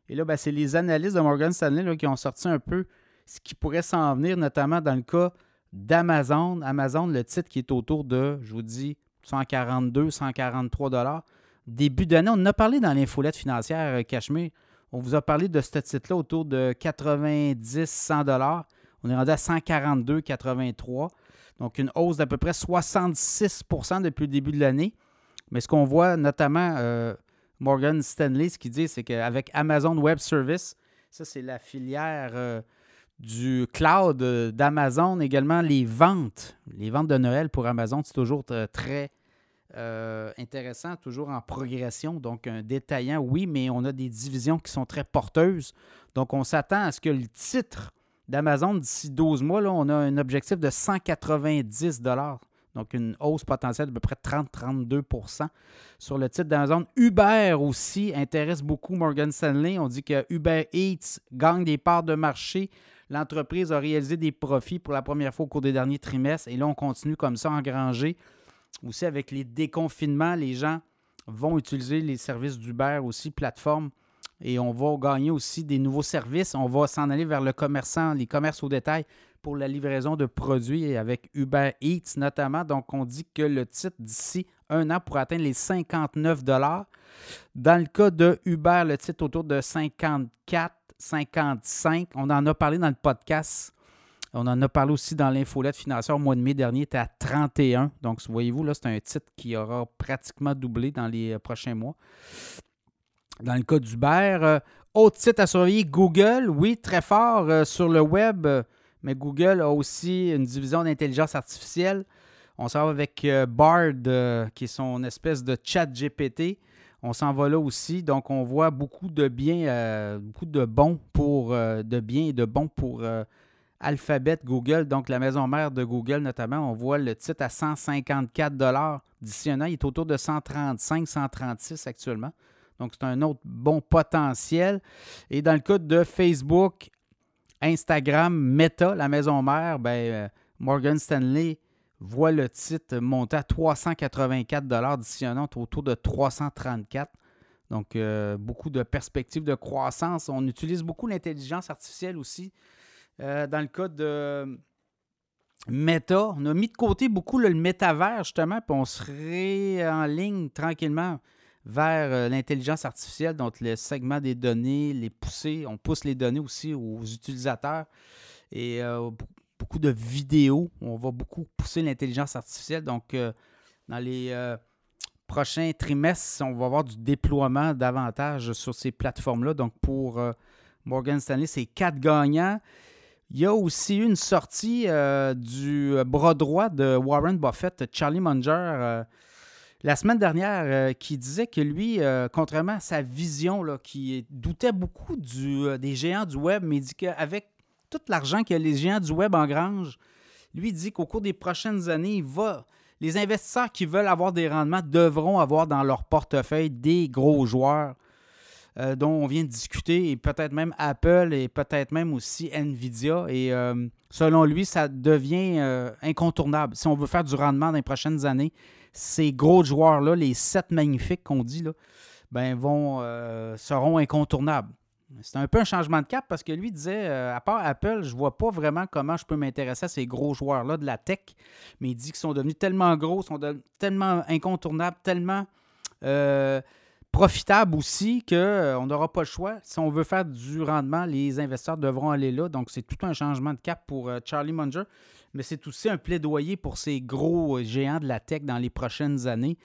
[SPEAKER 1] Et là, ben, c'est les analystes de Morgan Stanley qui ont sorti un peu ce qui pourrait s'en venir, notamment dans le cas d'Amazon. Amazon, le titre qui est autour de, je vous dis, 142, 143 dollars. Début d'année, on en a parlé dans l'infolette financière, euh, Cachemire. On vous a parlé de ce titre-là autour de 90, 100 dollars. On est rendu à 142, 83. Donc, une hausse d'à peu près 66% depuis le début de l'année. Mais ce qu'on voit notamment, euh, Morgan Stanley, ce qu'il dit, c'est qu'avec Amazon Web Service, ça, c'est la filière euh, du cloud d'Amazon, également les ventes. Les ventes de Noël pour Amazon, c'est toujours très euh, intéressant, toujours en progression. Donc, un détaillant, oui, mais on a des divisions qui sont très porteuses. Donc, on s'attend à ce que le titre d'Amazon, d'ici 12 mois, là, on a un objectif de 190 donc, une hausse potentielle de peu près 30-32% sur le titre d'Amazon. Uber aussi intéresse beaucoup Morgan Stanley. On dit que Uber Eats gagne des parts de marché. L'entreprise a réalisé des profits pour la première fois au cours des derniers trimestres. Et là, on continue comme ça engranger aussi, avec les déconfinements, les gens vont utiliser les services d'Uber aussi, plateforme, et on va gagner aussi des nouveaux services. On va s'en aller vers le commerçant, les commerces au détail pour la livraison de produits avec Uber Eats notamment. Donc, on dit que le titre d'ici un an pourrait atteindre les 59 Dans le cas de Uber, le titre autour de 54, 55. On en a parlé dans le podcast on en a parlé aussi dans l'infolette financière au mois de mai dernier, était à 31. Donc, voyez-vous, là, c'est un titre qui aura pratiquement doublé dans les euh, prochains mois. Dans le cas d'Uber, euh, autre titre à surveiller, Google, oui, très fort euh, sur le web, mais Google a aussi une division d'intelligence artificielle. On va avec Bard, qui est son espèce de chat GPT. On s'en va là aussi. Donc, on voit beaucoup de bien, beaucoup de bons pour de bien et de bons pour Alphabet Google, donc la maison mère de Google notamment, on voit le titre à 154 d'ici un. Il est autour de 135, 136 actuellement. Donc, c'est un autre bon potentiel. Et dans le cas de Facebook, Instagram, Meta, la maison mère, ben, euh, Morgan Stanley voit le titre monter à 384 d'ici un autour de 334 donc, euh, beaucoup de perspectives de croissance. On utilise beaucoup l'intelligence artificielle aussi euh, dans le cas de Meta, on a mis de côté beaucoup le métavers, justement, puis on serait en ligne tranquillement vers euh, l'intelligence artificielle, donc le segment des données, les pousser. On pousse les données aussi aux utilisateurs. Et euh, beaucoup de vidéos. On va beaucoup pousser l'intelligence artificielle. Donc, dans les prochain trimestre, on va avoir du déploiement davantage sur ces plateformes-là. Donc, pour euh, Morgan Stanley, c'est quatre gagnants. Il y a aussi une sortie euh, du bras droit de Warren Buffett, Charlie Munger, euh, la semaine dernière, qui disait que lui, contrairement à sa vision, qui doutait beaucoup des géants du web, mais dit qu'avec tout l'argent que les géants du web engrangent, lui dit qu'au cours des prochaines années, il va, les investisseurs qui veulent avoir des rendements devront avoir dans leur portefeuille des gros joueurs euh, dont on vient de discuter, et peut-être même Apple et peut-être même aussi Nvidia. Et euh, selon lui, ça devient euh, incontournable. Si on veut faire du rendement dans les prochaines années, ces gros joueurs-là, les sept magnifiques qu'on dit, là, ben, vont, seront incontournables. C'est un peu un changement de cap parce que lui disait, euh, à part Apple, je vois pas vraiment comment je peux m'intéresser à ces gros joueurs-là de la tech. Mais il dit qu'ils sont devenus tellement gros, sont tellement incontournables, tellement euh, profitables aussi qu'on euh, n'aura pas le choix. Si on veut faire du rendement, les investisseurs devront aller là. Donc c'est tout un changement de cap pour Charlie Munger. Mais c'est aussi un plaidoyer pour ces gros géants de la tech dans les prochaines années.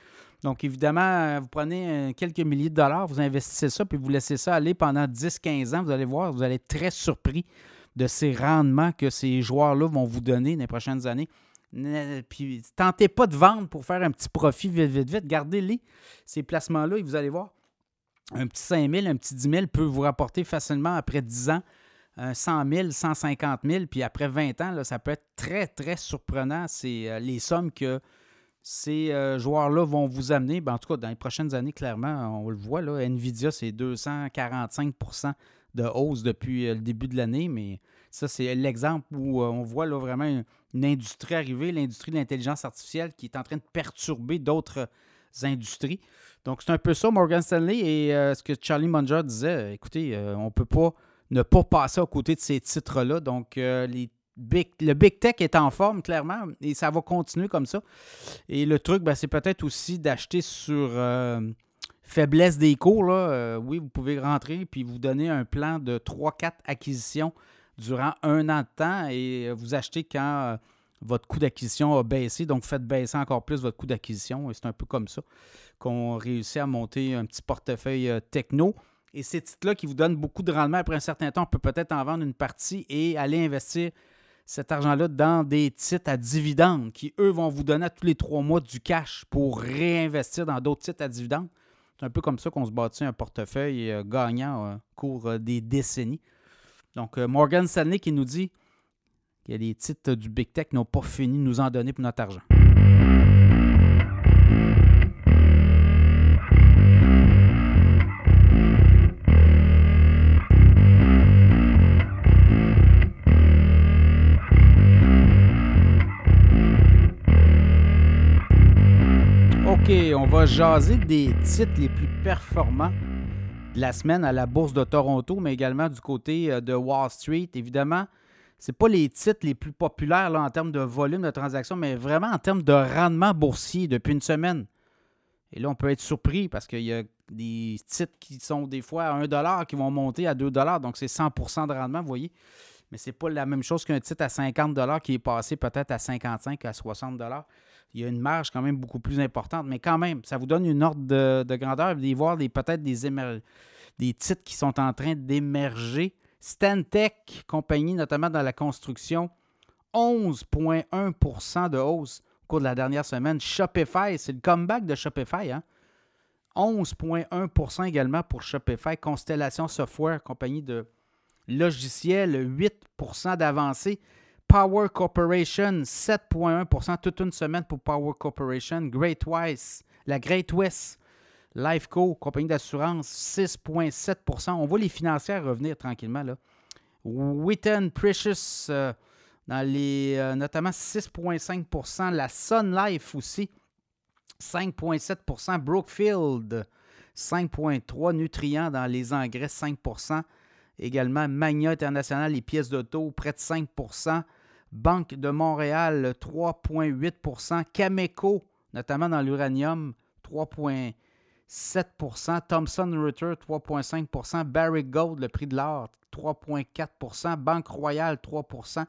[SPEAKER 1] Donc, évidemment, euh, vous prenez euh, quelques milliers de dollars, vous investissez ça, puis vous laissez ça aller pendant 10-15 ans. Vous allez voir, vous allez être très surpris de ces rendements que ces joueurs-là vont vous donner dans les prochaines années. Puis, tentez pas de vendre pour faire un petit profit vite, vite, vite. Gardez-les, ces placements-là, et vous allez voir, un petit 5 000, un petit 10 000 peut vous rapporter facilement après 10 ans 100 000, 150 000, puis après 20 ans, là, ça peut être très, très surprenant. C'est euh, les sommes que ces euh, joueurs-là vont vous amener. Ben, en tout cas, dans les prochaines années, clairement, on le voit, là, Nvidia, c'est 245 de hausse depuis euh, le début de l'année, mais ça, c'est l'exemple où on voit là, vraiment une, industrie arriver, l'industrie de l'intelligence artificielle qui est en train de perturber d'autres industries. Donc, c'est un peu ça, Morgan Stanley, et ce que Charlie Munger disait, écoutez, on ne peut pas ne pas passer à côté de ces titres-là. Donc, les le Big Tech est en forme, clairement, et ça va continuer comme ça. Et le truc, ben, c'est peut-être aussi d'acheter sur euh, faiblesse des cours. Euh, oui, vous pouvez rentrer puis vous donner un plan de 3-4 acquisitions durant un an de temps et vous achetez quand euh, votre coût d'acquisition a baissé. Donc, faites baisser encore plus votre coût d'acquisition. C'est un peu comme ça qu'on réussit à monter un petit portefeuille techno. Et ces titres-là qui vous donnent beaucoup de rendement après un certain temps, on peut peut-être en vendre une partie et aller investir cet argent-là dans des titres à dividendes qui, eux, vont vous donner à tous les trois mois du cash pour réinvestir dans d'autres titres à dividendes. C'est un peu comme ça qu'on se bâtit un portefeuille euh, gagnant euh, au cours euh, des décennies. Donc, Morgan Stanley qui nous dit que les titres du Big Tech n'ont pas fini de nous en donner pour notre argent. OK, on va jaser des titres les plus performants de la semaine à la Bourse de Toronto, mais également du côté euh, de Wall Street. Évidemment, ce pas les titres les plus populaires en termes de volume de transactions, mais vraiment en termes de rendement boursier depuis une semaine. Et là, on peut être surpris parce qu'il y a des titres qui sont des fois à 1 qui vont monter à 2 donc c'est 100% de rendement, vous voyez. Mais ce n'est pas la même chose qu'un titre à 50 qui est passé peut-être à 55 à 60 il y a une marge quand même beaucoup plus importante, mais quand même, ça vous donne une ordre de, grandeur, de voir peut-être des, des titres qui sont en train d'émerger. Stantec, compagnie notamment dans la construction, 11,1% de hausse au cours de la dernière semaine. Shopify, c'est le comeback de Shopify. Hein? 11,1% également pour Shopify. Constellation Software, compagnie de logiciels, 8% d'avancée. Power Corporation, 7,1% toute une semaine pour Power Corporation. Great West, la Great West, Lifeco, compagnie d'assurance, 6,7% On voit les financières revenir tranquillement. Là. Witten Precious, euh, dans les, euh, notamment 6,5% La Sun Life aussi, 5,7% Brookfield, 5,3% Nutrient dans les engrais, 5% Également, Magna International, les pièces d'auto, près de 5 Banque de Montréal, 3,8% Cameco, notamment dans l'uranium, 3,7% Thomson Reuters, 3,5% Barrick Gold, le prix de l'or, 3,4% Banque Royale, 3%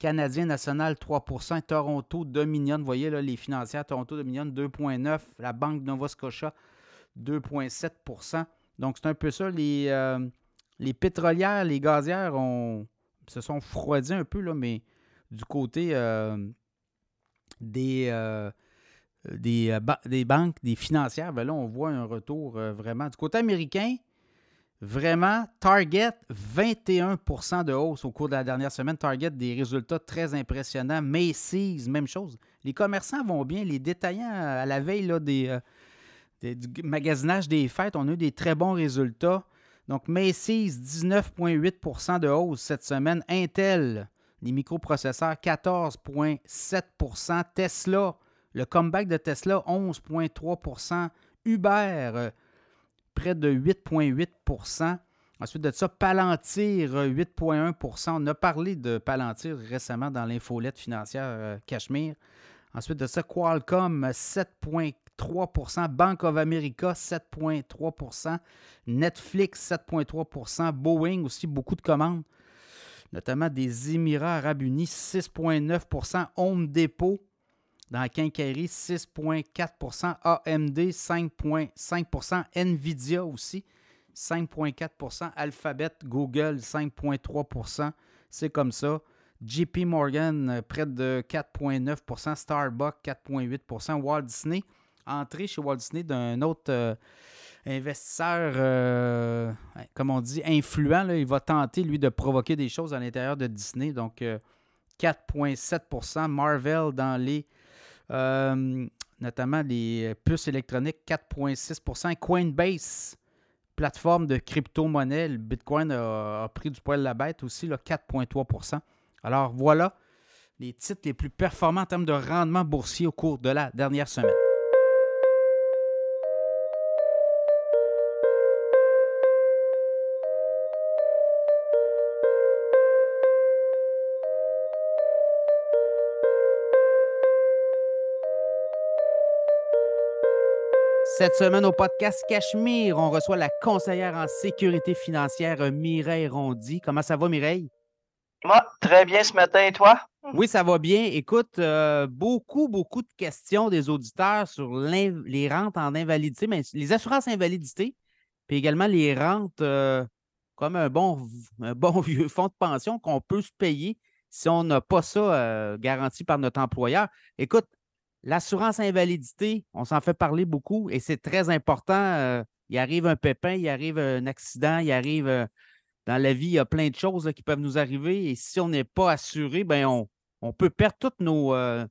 [SPEAKER 1] Canadien National 3% Toronto Dominion, vous voyez là, les financières, Toronto Dominion 2,9% la Banque Nova Scotia 2,7% Donc c'est un peu ça. Les, euh, les pétrolières, les gazières ont, se sont froidis un peu, là, mais du côté euh, des, euh, des, banques, des financières, ben là, on voit un retour vraiment. Du côté américain, Vraiment, Target, 21% de hausse au cours de la dernière semaine. Target, des résultats très impressionnants. Macy's, même chose. Les commerçants vont bien. Les détaillants, à la veille là, des, euh, du magasinage des fêtes, on a eu des très bons résultats. Donc, Macy's, 19,8% de hausse cette semaine. Intel, les microprocesseurs, 14,7% Tesla, le comeback de Tesla, 11,3% Uber, près de 8,8% Ensuite de ça, Palantir, 8,1% On a parlé de Palantir récemment dans l'infolette financière euh, Cachemire. Ensuite de ça, Qualcomm, 7,3% Bank of America, 7,3% Netflix, 7,3% Boeing aussi, beaucoup de commandes, notamment des Émirats arabes unis, 6,9% Home Depot, dans la quincaillerie, 6,4% AMD, 5,5% Nvidia aussi, 5,4% Alphabet, Google, 5,3% C'est comme ça. JP Morgan, près de 4,9% Starbucks, 4,8% Walt Disney, entrée chez Walt Disney d'un autre euh, investisseur, euh, comme on dit, influent. il va tenter, lui, de provoquer des choses à l'intérieur de Disney. Donc, 4,7% euh, Marvel dans les euh, notamment les puces électroniques, 4,6% Coinbase, plateforme de crypto-monnaie, le Bitcoin a, pris du poil de la bête aussi, 4,3% Alors voilà les titres les plus performants en termes de rendement boursier au cours de la dernière semaine. Cette semaine au podcast Cachemire, on reçoit la conseillère en sécurité financière Mireille Rondy. Comment ça va, Mireille?
[SPEAKER 2] Moi, très bien ce matin, et toi?
[SPEAKER 1] Oui, ça va bien. Écoute, euh, beaucoup, beaucoup de questions des auditeurs sur les rentes en invalidité, mais les assurances invalidité, puis également les rentes euh, comme un bon, un bon vieux fonds de pension qu'on peut se payer si on n'a pas ça euh, garanti par notre employeur. Écoute, L'assurance invalidité, on s'en fait parler beaucoup et c'est très important. Euh, il arrive un pépin, il arrive un accident, il arrive euh, dans la vie, il y a plein de choses qui peuvent nous arriver et si on n'est pas assuré, ben on, peut perdre tout euh,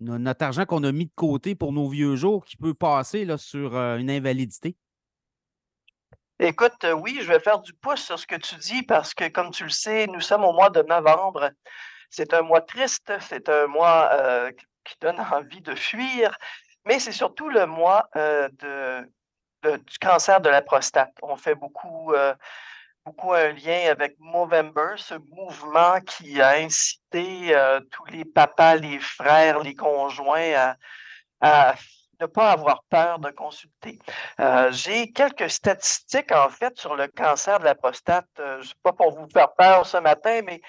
[SPEAKER 1] notre argent qu'on a mis de côté pour nos vieux jours qui peut passer là, sur une invalidité.
[SPEAKER 2] Écoute, oui, je vais faire du pouce sur ce que tu dis parce que, comme tu le sais, nous sommes au mois de novembre. C'est un mois triste, c'est un mois qui donne envie de fuir, mais c'est surtout le mois euh, de, du cancer de la prostate. On fait beaucoup, euh, beaucoup un lien avec Movember, ce mouvement qui a incité euh, tous les papas, les frères, les conjoints à, ne pas avoir peur de consulter. J'ai quelques statistiques, en fait, sur le cancer de la prostate. je ne sais pas pour vous faire peur ce matin, mais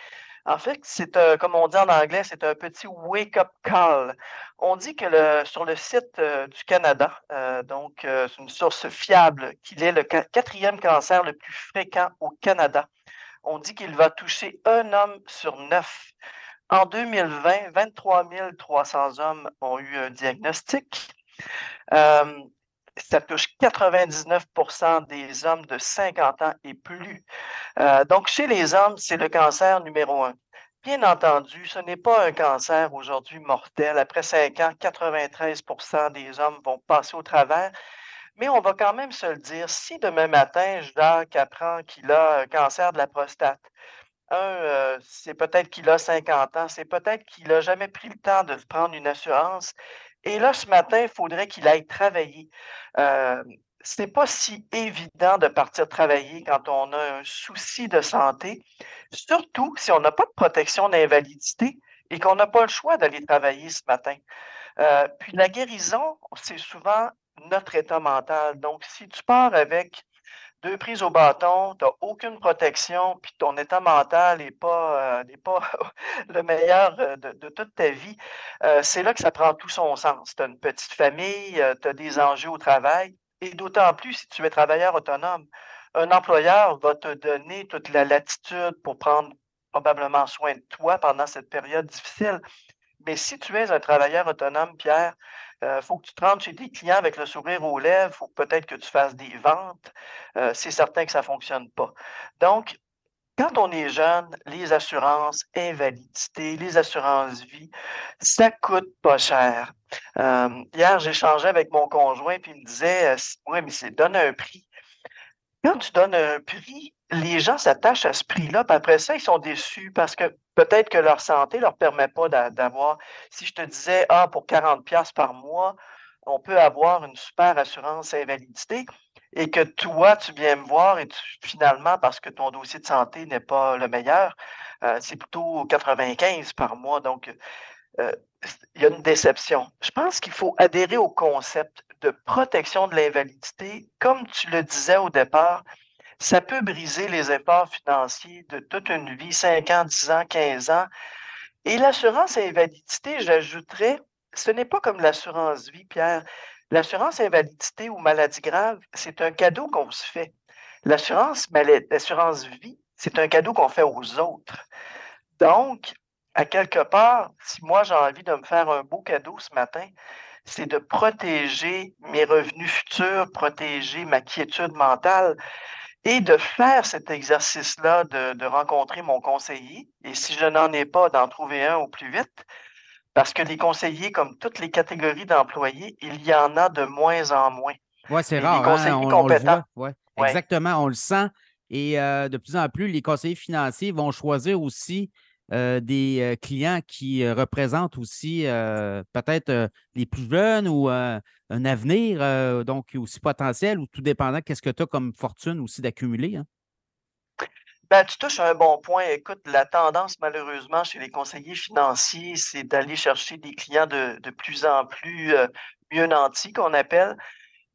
[SPEAKER 2] en fait, c'est comme on dit en anglais, c'est un petit wake-up call. On dit que sur le site euh, du Canada, euh, donc euh, c'est une source fiable, qu'il est le quatrième cancer le plus fréquent au Canada. On dit qu'il va toucher un homme sur neuf. En 2020, 23 300 hommes ont eu un diagnostic ça touche 99% des hommes de 50 ans et plus. Euh, donc, chez les hommes, c'est le cancer numéro un. Bien entendu, ce n'est pas un cancer aujourd'hui mortel. Après 5 ans, 93% des hommes vont passer au travers. Mais on va quand même se le dire, si demain matin, Jacques apprend qu'il a un cancer de la prostate, euh, c'est peut-être qu'il a 50 ans, c'est peut-être qu'il n'a jamais pris le temps de prendre une assurance et là, ce matin, il faudrait qu'il aille travailler. Euh, ce n'est pas si évident de partir travailler quand on a un souci de santé, surtout si on n'a pas de protection d'invalidité et qu'on n'a pas le choix d'aller travailler ce matin. Euh, puis la guérison, c'est souvent notre état mental. Donc, si tu pars avec deux prises au bâton, tu n'as aucune protection, puis ton état mental n'est pas, euh, pas le meilleur euh, de, toute ta vie, euh, c'est là que ça prend tout son sens. Tu as une petite famille, tu as des enjeux au travail, et d'autant plus si tu es travailleur autonome. Un employeur va te donner toute la latitude pour prendre probablement soin de toi pendant cette période difficile. Mais si tu es un travailleur autonome, Pierre, il euh, faut que tu te rendes chez tes clients avec le sourire aux lèvres. Il faut peut-être que tu fasses des ventes. Euh, c'est certain que ça ne fonctionne pas. Donc, quand on est jeune, les assurances invalidité, les assurances vie, ça coûte pas cher. Euh, hier, j'échangeais avec mon conjoint, puis il me disait Oui, mais c'est donne un prix. Quand tu donnes un prix, les gens s'attachent à ce prix-là, puis après ça, ils sont déçus parce que peut-être que leur santé ne leur permet pas d'avoir. Si je te disais, ah, pour 40$ par mois, on peut avoir une super assurance invalidité et que toi, tu viens me voir et finalement, parce que ton dossier de santé n'est pas le meilleur, euh, c'est plutôt 95 par mois. Donc, euh, il y a une déception. Je pense qu'il faut adhérer au concept de protection de l'invalidité. Comme tu le disais au départ, ça peut briser les efforts financiers de toute une vie, 5 ans, 10 ans, 15 ans. Et l'assurance invalidité, j'ajouterais, ce n'est pas comme l'assurance vie, Pierre. L'assurance invalidité ou maladie grave, c'est un cadeau qu'on se fait. L'assurance vie, c'est un cadeau qu'on fait aux autres. Donc, à quelque part, si moi j'ai envie de me faire un beau cadeau ce matin, c'est de protéger mes revenus futurs, protéger ma quiétude mentale et de faire cet exercice-là, de, rencontrer mon conseiller, et si je n'en ai pas, d'en trouver un au plus vite, parce que les conseillers, comme toutes les catégories d'employés, il y en a de moins en moins.
[SPEAKER 1] Oui, c'est rare. Hein, on, le voit. Ouais. Exactement, on le sent. Et euh, de plus en plus, les conseillers financiers vont choisir aussi euh, des euh, clients qui représentent aussi peut-être les plus jeunes ou un avenir, euh, donc aussi potentiel ou tout dépendant, qu'est-ce que tu as comme fortune aussi d'accumuler? Hein?
[SPEAKER 2] Ben, tu touches à un bon point. Écoute, la tendance, malheureusement, chez les conseillers financiers, c'est d'aller chercher des clients de, plus en plus euh, mieux nantis, qu'on appelle.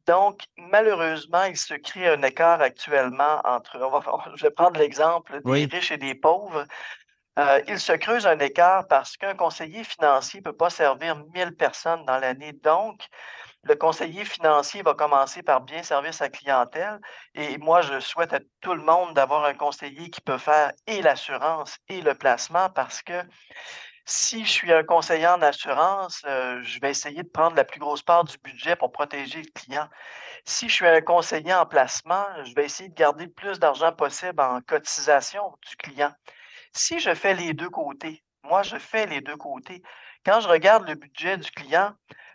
[SPEAKER 2] Donc, malheureusement, il se crée un écart actuellement entre, je vais prendre l'exemple des riches et des pauvres. Euh, il se creuse un écart parce qu'un conseiller financier ne peut pas servir 1000 personnes dans l'année. Donc, le conseiller financier va commencer par bien servir sa clientèle. Et moi, je souhaite à tout le monde d'avoir un conseiller qui peut faire et l'assurance et le placement parce que si je suis un conseiller en assurance, euh, je vais essayer de prendre la plus grosse part du budget pour protéger le client. Si je suis un conseiller en placement, je vais essayer de garder le plus d'argent possible en cotisation du client. Si je fais les deux côtés, moi, je fais les deux côtés. Quand je regarde le budget du client,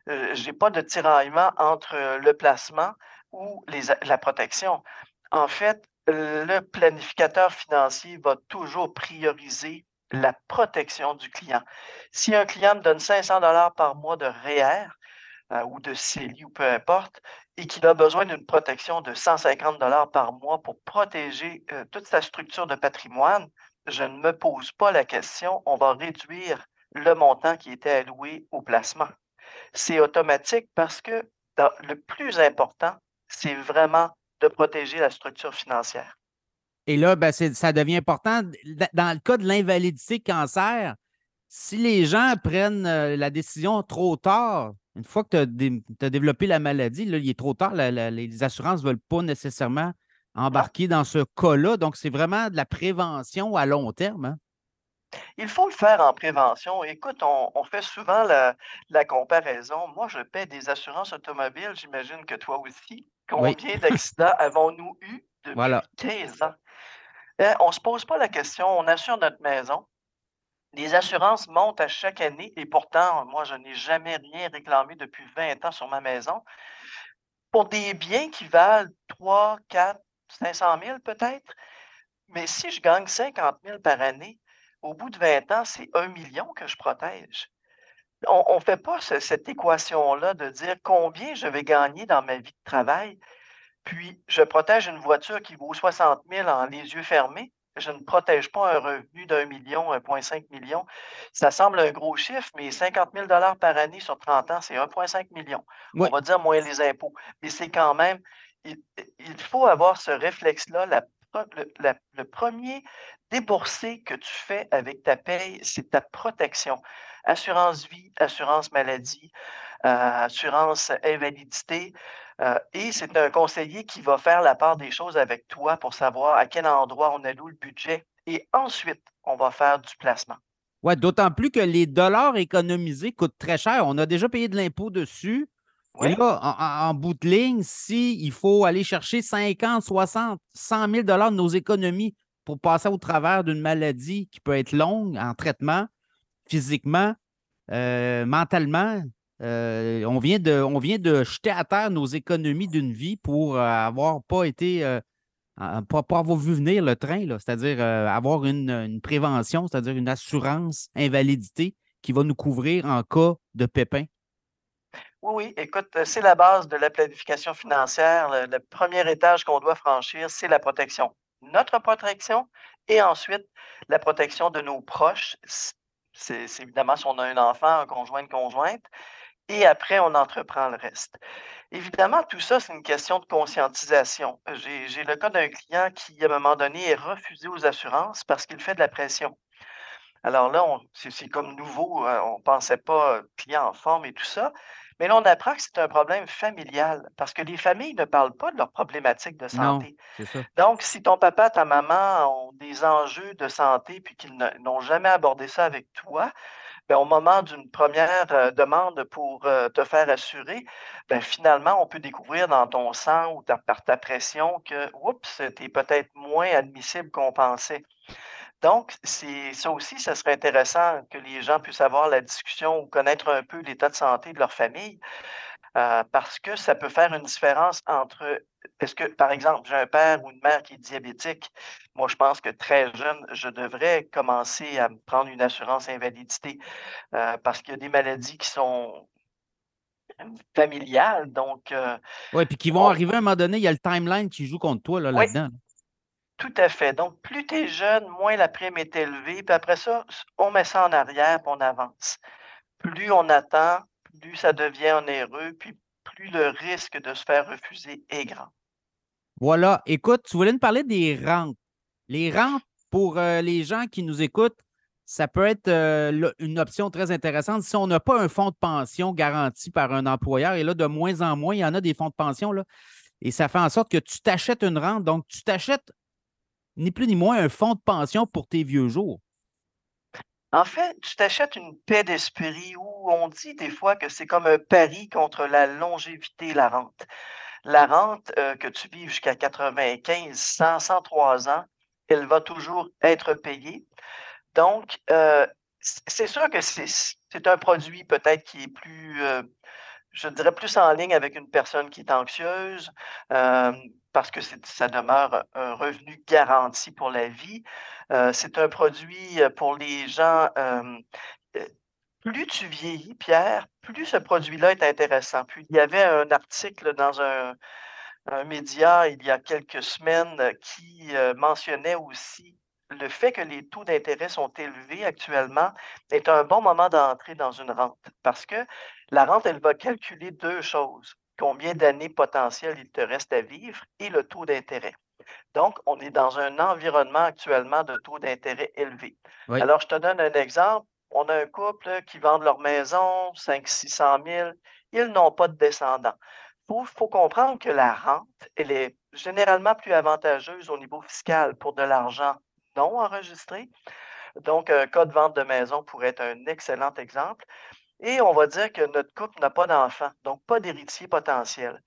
[SPEAKER 2] euh, je n'ai pas de tiraillement entre euh, le placement ou la protection. En fait, le planificateur financier va toujours prioriser la protection du client. Si un client me donne 500 dollars par mois de REER euh, ou de CELI ou peu importe, et qu'il a besoin d'une protection de 150 dollars par mois pour protéger toute sa structure de patrimoine, je ne me pose pas la question, on va réduire le montant qui était alloué au placement c'est automatique parce que le plus important, c'est vraiment de protéger la structure financière.
[SPEAKER 1] Et là, ben, ça devient important. Dans le cas de l'invalidité cancer, si les gens prennent euh, la décision trop tard, une fois que tu as, développé la maladie, il est trop tard, les assurances ne veulent pas nécessairement embarquer dans ce cas-là. Donc, c'est vraiment de la prévention à long terme. Hein?
[SPEAKER 2] Il faut le faire en prévention. Écoute, on, fait souvent la, comparaison. Moi, je paie des assurances automobiles, j'imagine que toi aussi. Combien d'accidents avons-nous eu depuis 15 ans? Euh, on ne se pose pas la question, on assure notre maison. Les assurances montent à chaque année et pourtant, moi, je n'ai jamais rien réclamé depuis 20 ans sur ma maison. Pour des biens qui valent 3, 4, 500 000 peut-être. Mais si je gagne 50 000 par année, au bout de 20 ans, c'est un million que je protège. On ne fait pas cette équation-là de dire combien je vais gagner dans ma vie de travail, puis je protège une voiture qui vaut 60 000 en les yeux fermés. Je ne protège pas un revenu d'un million, 1,5 million. Ça semble un gros chiffre, mais 50 000 par année sur 30 ans, c'est 1,5 million. On va dire moins les impôts. Mais c'est quand même il, faut avoir ce réflexe-là. Le, premier déboursé que tu fais avec ta paye, c'est ta protection. Assurance vie, assurance maladie, euh, assurance invalidité. euh, et c'est un conseiller qui va faire la part des choses avec toi pour savoir à quel endroit on alloue le budget. Et ensuite, on va faire du placement.
[SPEAKER 1] Ouais, d'autant plus que les dollars économisés coûtent très cher. On a déjà payé de l'impôt dessus. Et là, en, bout de ligne, si il faut aller chercher 50, 60, 100 000 dollars de nos économies pour passer au travers d'une maladie qui peut être longue en traitement, physiquement, euh, mentalement, euh, on, vient de, on vient de jeter à terre nos économies d'une vie pour euh, avoir pas été, pas, pas avoir vu venir le train, c'est-à-dire euh, avoir une, une prévention, c'est-à-dire une assurance invalidité qui va nous couvrir en cas de pépin.
[SPEAKER 2] Oui, oui. Écoute, euh, c'est la base de la planification financière. Le, le premier étage qu'on doit franchir, c'est la protection. Notre protection et ensuite la protection de nos proches. C'est évidemment si on a un enfant, un conjoint, une conjointe. Et après, on entreprend le reste. Évidemment, tout ça, c'est une question de conscientisation. Euh, J'ai le cas d'un client qui, à un moment donné, est refusé aux assurances parce qu'il fait de la pression. Alors là, c'est comme nouveau, heu, on pensait pas, heu, client en forme et tout ça. Mais là, on apprend que c'est un problème familial parce que les familles ne parlent pas de leurs problématiques de santé.
[SPEAKER 1] ça.
[SPEAKER 2] Donc, si ton papa, ta maman ont des enjeux de santé puis qu'ils n'ont jamais abordé ça avec toi, ben, au moment d'une première re demande pour, heu, te faire assurer, ben, finalement, on peut découvrir dans ton sang ou ta par ta pression que, oups, tu es peut-être moins admissible qu'on pensait. Donc, ça aussi, ça serait intéressant que les gens puissent avoir la discussion ou connaître un peu l'état de santé de leur famille, heu, parce que ça peut faire une différence entre est-ce que, par exemple, j'ai un père ou une mère qui est diabétique, moi, je pense que très jeune, je devrais commencer à me prendre une assurance invalidité, heu, parce qu'il y a des maladies qui sont familiales, donc heu,
[SPEAKER 1] Oui, puis qui vont
[SPEAKER 2] on
[SPEAKER 1] arriver à un moment donné, il y a le timeline qui joue contre toi là, là-dedans.
[SPEAKER 2] Tout à fait. Donc plus tu es jeune, moins la prime est élevée, puis après ça, on met ça en arrière, puis on avance. Plus on attend, plus ça devient onéreux, puis plus le risque de se faire refuser est grand.
[SPEAKER 1] Voilà. Écoute, tu voulais nous parler des rentes. Les rentes, pour euh, les gens qui nous écoutent, ça peut être euh, une option très intéressante si on n'a pas un fonds de pension garanti par un employeur. Et là, de moins en moins, il y en a des fonds de pension, là, et ça fait en sorte que tu t'achètes une rente. Donc, tu t'achètes ni plus ni moins un fonds de pension pour tes vieux jours.
[SPEAKER 2] En fait, tu t'achètes une paix d'esprit où on dit des fois que c'est comme un pari contre la longévité, la rente. La rente, heu, que tu vives jusqu'à 95, 100, 103 ans, elle va toujours être payée. Donc, heu, c c'est sûr que c'est un produit peut-être qui est plus, heu, je dirais plus en ligne avec une personne qui est anxieuse, hem, parce que ça demeure un revenu garanti pour la vie. Heu, c'est un produit, heu, pour les gens, plus tu vieillis, Pierre, plus ce produit-là est intéressant. Puis il y avait un article dans un média il y a quelques semaines euh, qui, mentionnait aussi le fait que les taux d'intérêt sont élevés actuellement est un bon moment d'entrer dans une rente. Parce que la rente, elle va calculer 2 choses: combien d'années potentielles il te reste à vivre et le taux d'intérêt. Donc, on est dans un environnement actuellement de taux d'intérêt élevés.
[SPEAKER 1] Oui.
[SPEAKER 2] Alors, je te donne un exemple. On a un couple qui vendent leur maison, 500 000-600 000. Ils n'ont pas de descendants. Il faut, faut comprendre que la rente, elle est généralement plus avantageuse au niveau fiscal pour de l'argent non enregistré. Donc, un cas de vente de maison pourrait être un excellent exemple. Et on va dire que notre couple n'a pas d'enfant, donc pas d'héritier potentiel.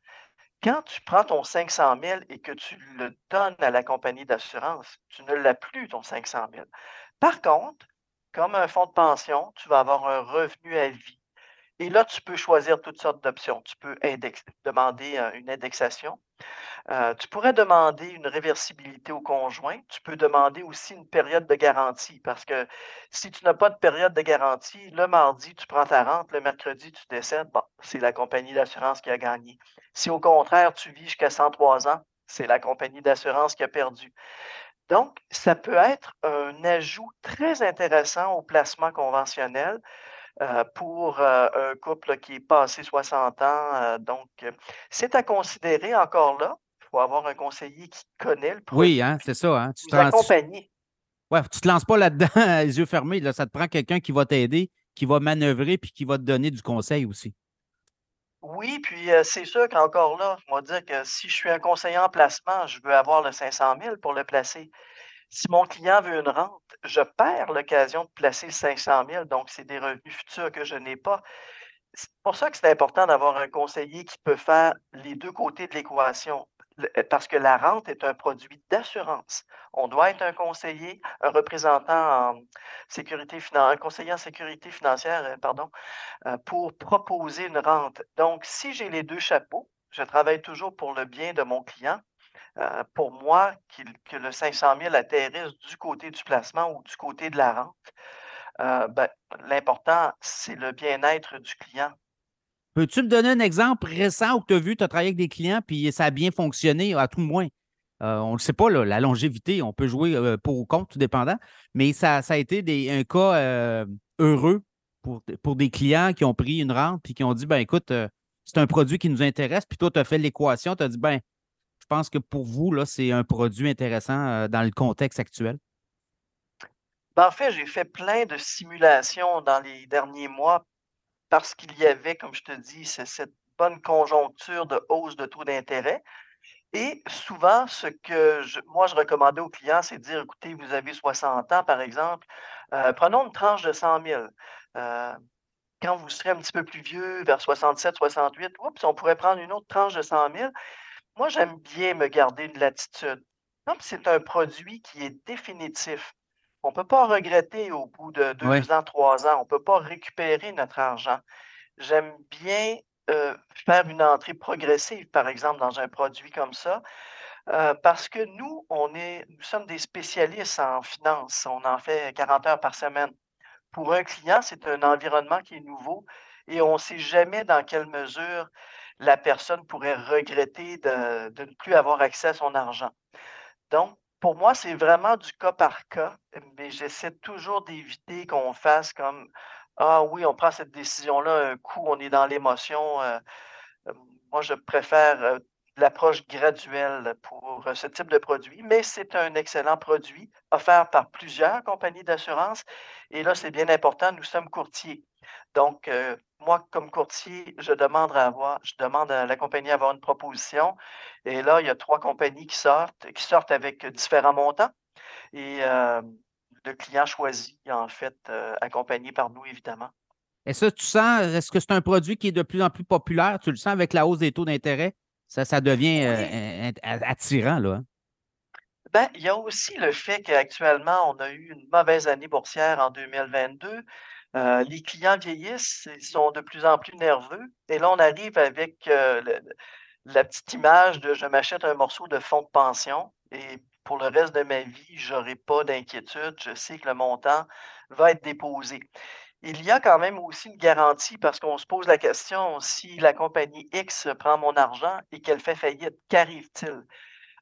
[SPEAKER 2] Quand tu prends ton 500 000 et que tu le donnes à la compagnie d'assurance, tu ne l'as plus, ton 500 000. Par contre, comme un fonds de pension, tu vas avoir un revenu à vie. Et là, tu peux choisir toutes sortes d'options. Tu peux demander euh, une indexation. Euh, tu pourrais demander une réversibilité au conjoint. Tu peux demander aussi une période de garantie parce que si tu n'as pas de période de garantie, le mardi, tu prends ta rente, le mercredi, tu décèdes, bon, c'est la compagnie d'assurance qui a gagné. Si au contraire, tu vis jusqu'à 103 ans, c'est la compagnie d'assurance qui a perdu. Donc, ça peut être un ajout très intéressant au placement conventionnel euh, pour euh, un couple qui est passé 60 ans. euh, donc, c'est à considérer encore là. faut avoir un conseiller qui connaît le
[SPEAKER 1] produit. Oui,
[SPEAKER 2] hein,
[SPEAKER 1] c'est ça. Hein?
[SPEAKER 2] Tu te accompagner.
[SPEAKER 1] Ouais, tu te lances pas là-dedans les yeux fermés. Là, ça te prend quelqu'un qui va t'aider, qui va manœuvrer puis qui va te donner du conseil aussi.
[SPEAKER 2] Oui, puis c'est sûr qu'encore là, je vais dire que si je suis un conseiller en placement, je veux avoir le 500 000 pour le placer. Si mon client veut une rente, je perds l'occasion de placer le 500 000, donc c'est des revenus futurs que je n'ai pas. C'est pour ça que c'est important d'avoir un conseiller qui peut faire les deux côtés de l'équation. Euh, parce que la rente est un produit d'assurance. On doit être un conseiller, un représentant en sécurité un conseiller en sécurité financière, euh, pardon, euh, pour proposer une rente. Donc, si j'ai les deux chapeaux, je travaille toujours pour le bien de mon client. Pour moi, que le 500 000 atterrisse du côté du placement ou du côté de la rente, ben, l'important, c'est le bien-être du client.
[SPEAKER 1] Peux-tu me donner un exemple récent où tu as vu, tu as travaillé avec des clients, puis ça a bien fonctionné, à tout le moins? Euh, on ne le sait pas, la longévité, on peut jouer euh, pour ou contre, tout dépendant, mais ça, a été un cas euh, heureux pour, pour des clients qui ont pris une rente puis qui ont dit ben écoute, c'est un produit qui nous intéresse, puis toi, tu as fait l'équation, tu as dit ben, pense que pour vous, là, c'est un produit intéressant dans le contexte actuel?
[SPEAKER 2] Ben, en fait, j'ai fait plein de simulations dans les derniers mois parce qu'il y avait, comme je te dis, cette bonne conjoncture de hausse de taux d'intérêt. Et souvent, ce que moi, je recommandais aux clients, c'est de dire, écoutez, vous avez 60 ans, par exemple, euh, prenons une tranche de 100 000. Euh, quand vous serez un petit peu plus vieux, vers 67, 68, oups, on pourrait prendre une autre tranche de 100 000. Moi, j'aime bien me garder une latitude. Comme c'est un produit qui est définitif, on ne peut pas regretter au bout de deux ans, trois ans. On ne peut pas récupérer notre argent. J'aime bien euh, faire une entrée progressive, par exemple, dans un produit comme ça, euh, parce que nous, on est, nous sommes des spécialistes en finance. On en fait 40 heures par semaine. Pour un client, c'est un environnement qui est nouveau et on ne sait jamais dans quelle mesure la personne pourrait regretter de, ne plus avoir accès à son argent. Donc, pour moi, c'est vraiment du cas par cas, mais j'essaie toujours d'éviter qu'on fasse comme Ah oui, on prend cette décision-là, un coup, on est dans l'émotion. Euh, euh, moi, je préfère euh, l'approche graduelle pour ce type de produit, mais c'est un excellent produit offert par plusieurs compagnies d'assurance. Et là, c'est bien important, nous sommes courtiers. Donc, moi, comme courtier, je demande à avoir, je demande à la compagnie d'avoir une proposition. Et là, il y a trois compagnies qui sortent, qui sortent avec différents montants. Et le client choisit, en fait, accompagné par nous, évidemment.
[SPEAKER 1] Et ça, tu sens, est-ce que c'est un produit qui est de plus en plus populaire? Tu le sens avec la hausse des taux d'intérêt? Ça, ça devient attirant, là. Hein?
[SPEAKER 2] Ben, il y a aussi le fait qu'actuellement, on a eu une mauvaise année boursière en 2022. Euh, les clients vieillissent, ils sont de plus en plus nerveux. Et là, on arrive avec euh, la petite image de je m'achète un morceau de fonds de pension et pour le reste de ma vie, je n'aurai pas d'inquiétude. Je sais que le montant va être déposé. Il y a quand même aussi une garantie parce qu'on se pose la question si la compagnie X prend mon argent et qu'elle fait faillite, qu'arrive-t-il?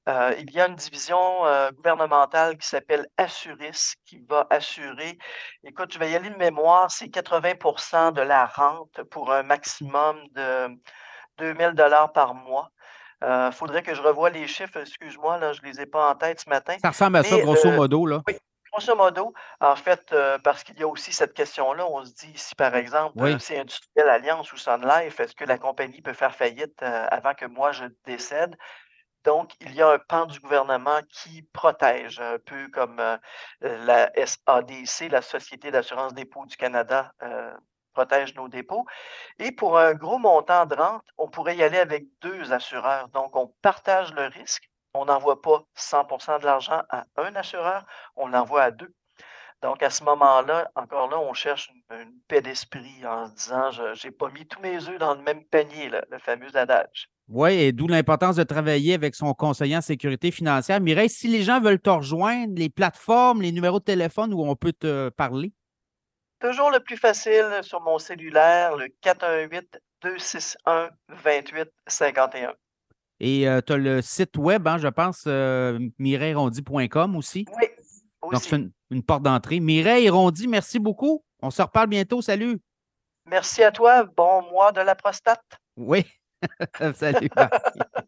[SPEAKER 2] Euh, il y a une division euh, gouvernementale qui s'appelle Assuris qui va assurer, écoute, je vais y aller de mémoire, c'est 80% de la rente pour un maximum de 2000 dollars par mois. Il euh, faudrait que je revoie les chiffres, excuse-moi, là, je ne les ai pas en tête ce matin.
[SPEAKER 1] Ça ressemble à ça, grosso modo, là.
[SPEAKER 2] Oui, grosso modo, en fait, parce qu'il y a aussi cette question-là, on se dit si par exemple c'est Industriel Alliance ou Sun Life, est-ce que la compagnie peut faire faillite avant que moi je décède? Donc, il y a un pan du gouvernement qui protège, un peu comme euh, la SADC, la Société d'assurance dépôt du Canada, euh, protège nos dépôts. Et pour un gros montant de rente, on pourrait y aller avec deux assureurs. Donc, on partage le risque. On n'envoie pas 100% de l'argent à un assureur, on l'envoie à deux. Donc, à ce moment-là, encore là, on cherche une, paix d'esprit en se disant, je n'ai pas mis tous mes œufs dans le même panier, le fameux adage.
[SPEAKER 1] Oui, et d'où l'importance de travailler avec son conseiller en sécurité financière. Mireille, si les gens veulent te rejoindre, les plateformes, les numéros de téléphone où on peut te parler?
[SPEAKER 2] Toujours le plus facile sur mon cellulaire, le 418-261-2851.
[SPEAKER 1] Et euh, tu as le site web, hein, je pense, euh, mireillerondi.com aussi.
[SPEAKER 2] Oui,
[SPEAKER 1] aussi. Donc, c'est une, porte d'entrée. Mireille Rondi, merci beaucoup. On se reparle bientôt. Salut.
[SPEAKER 2] Merci à toi. Bon mois de la prostate.
[SPEAKER 1] Oui. Salut.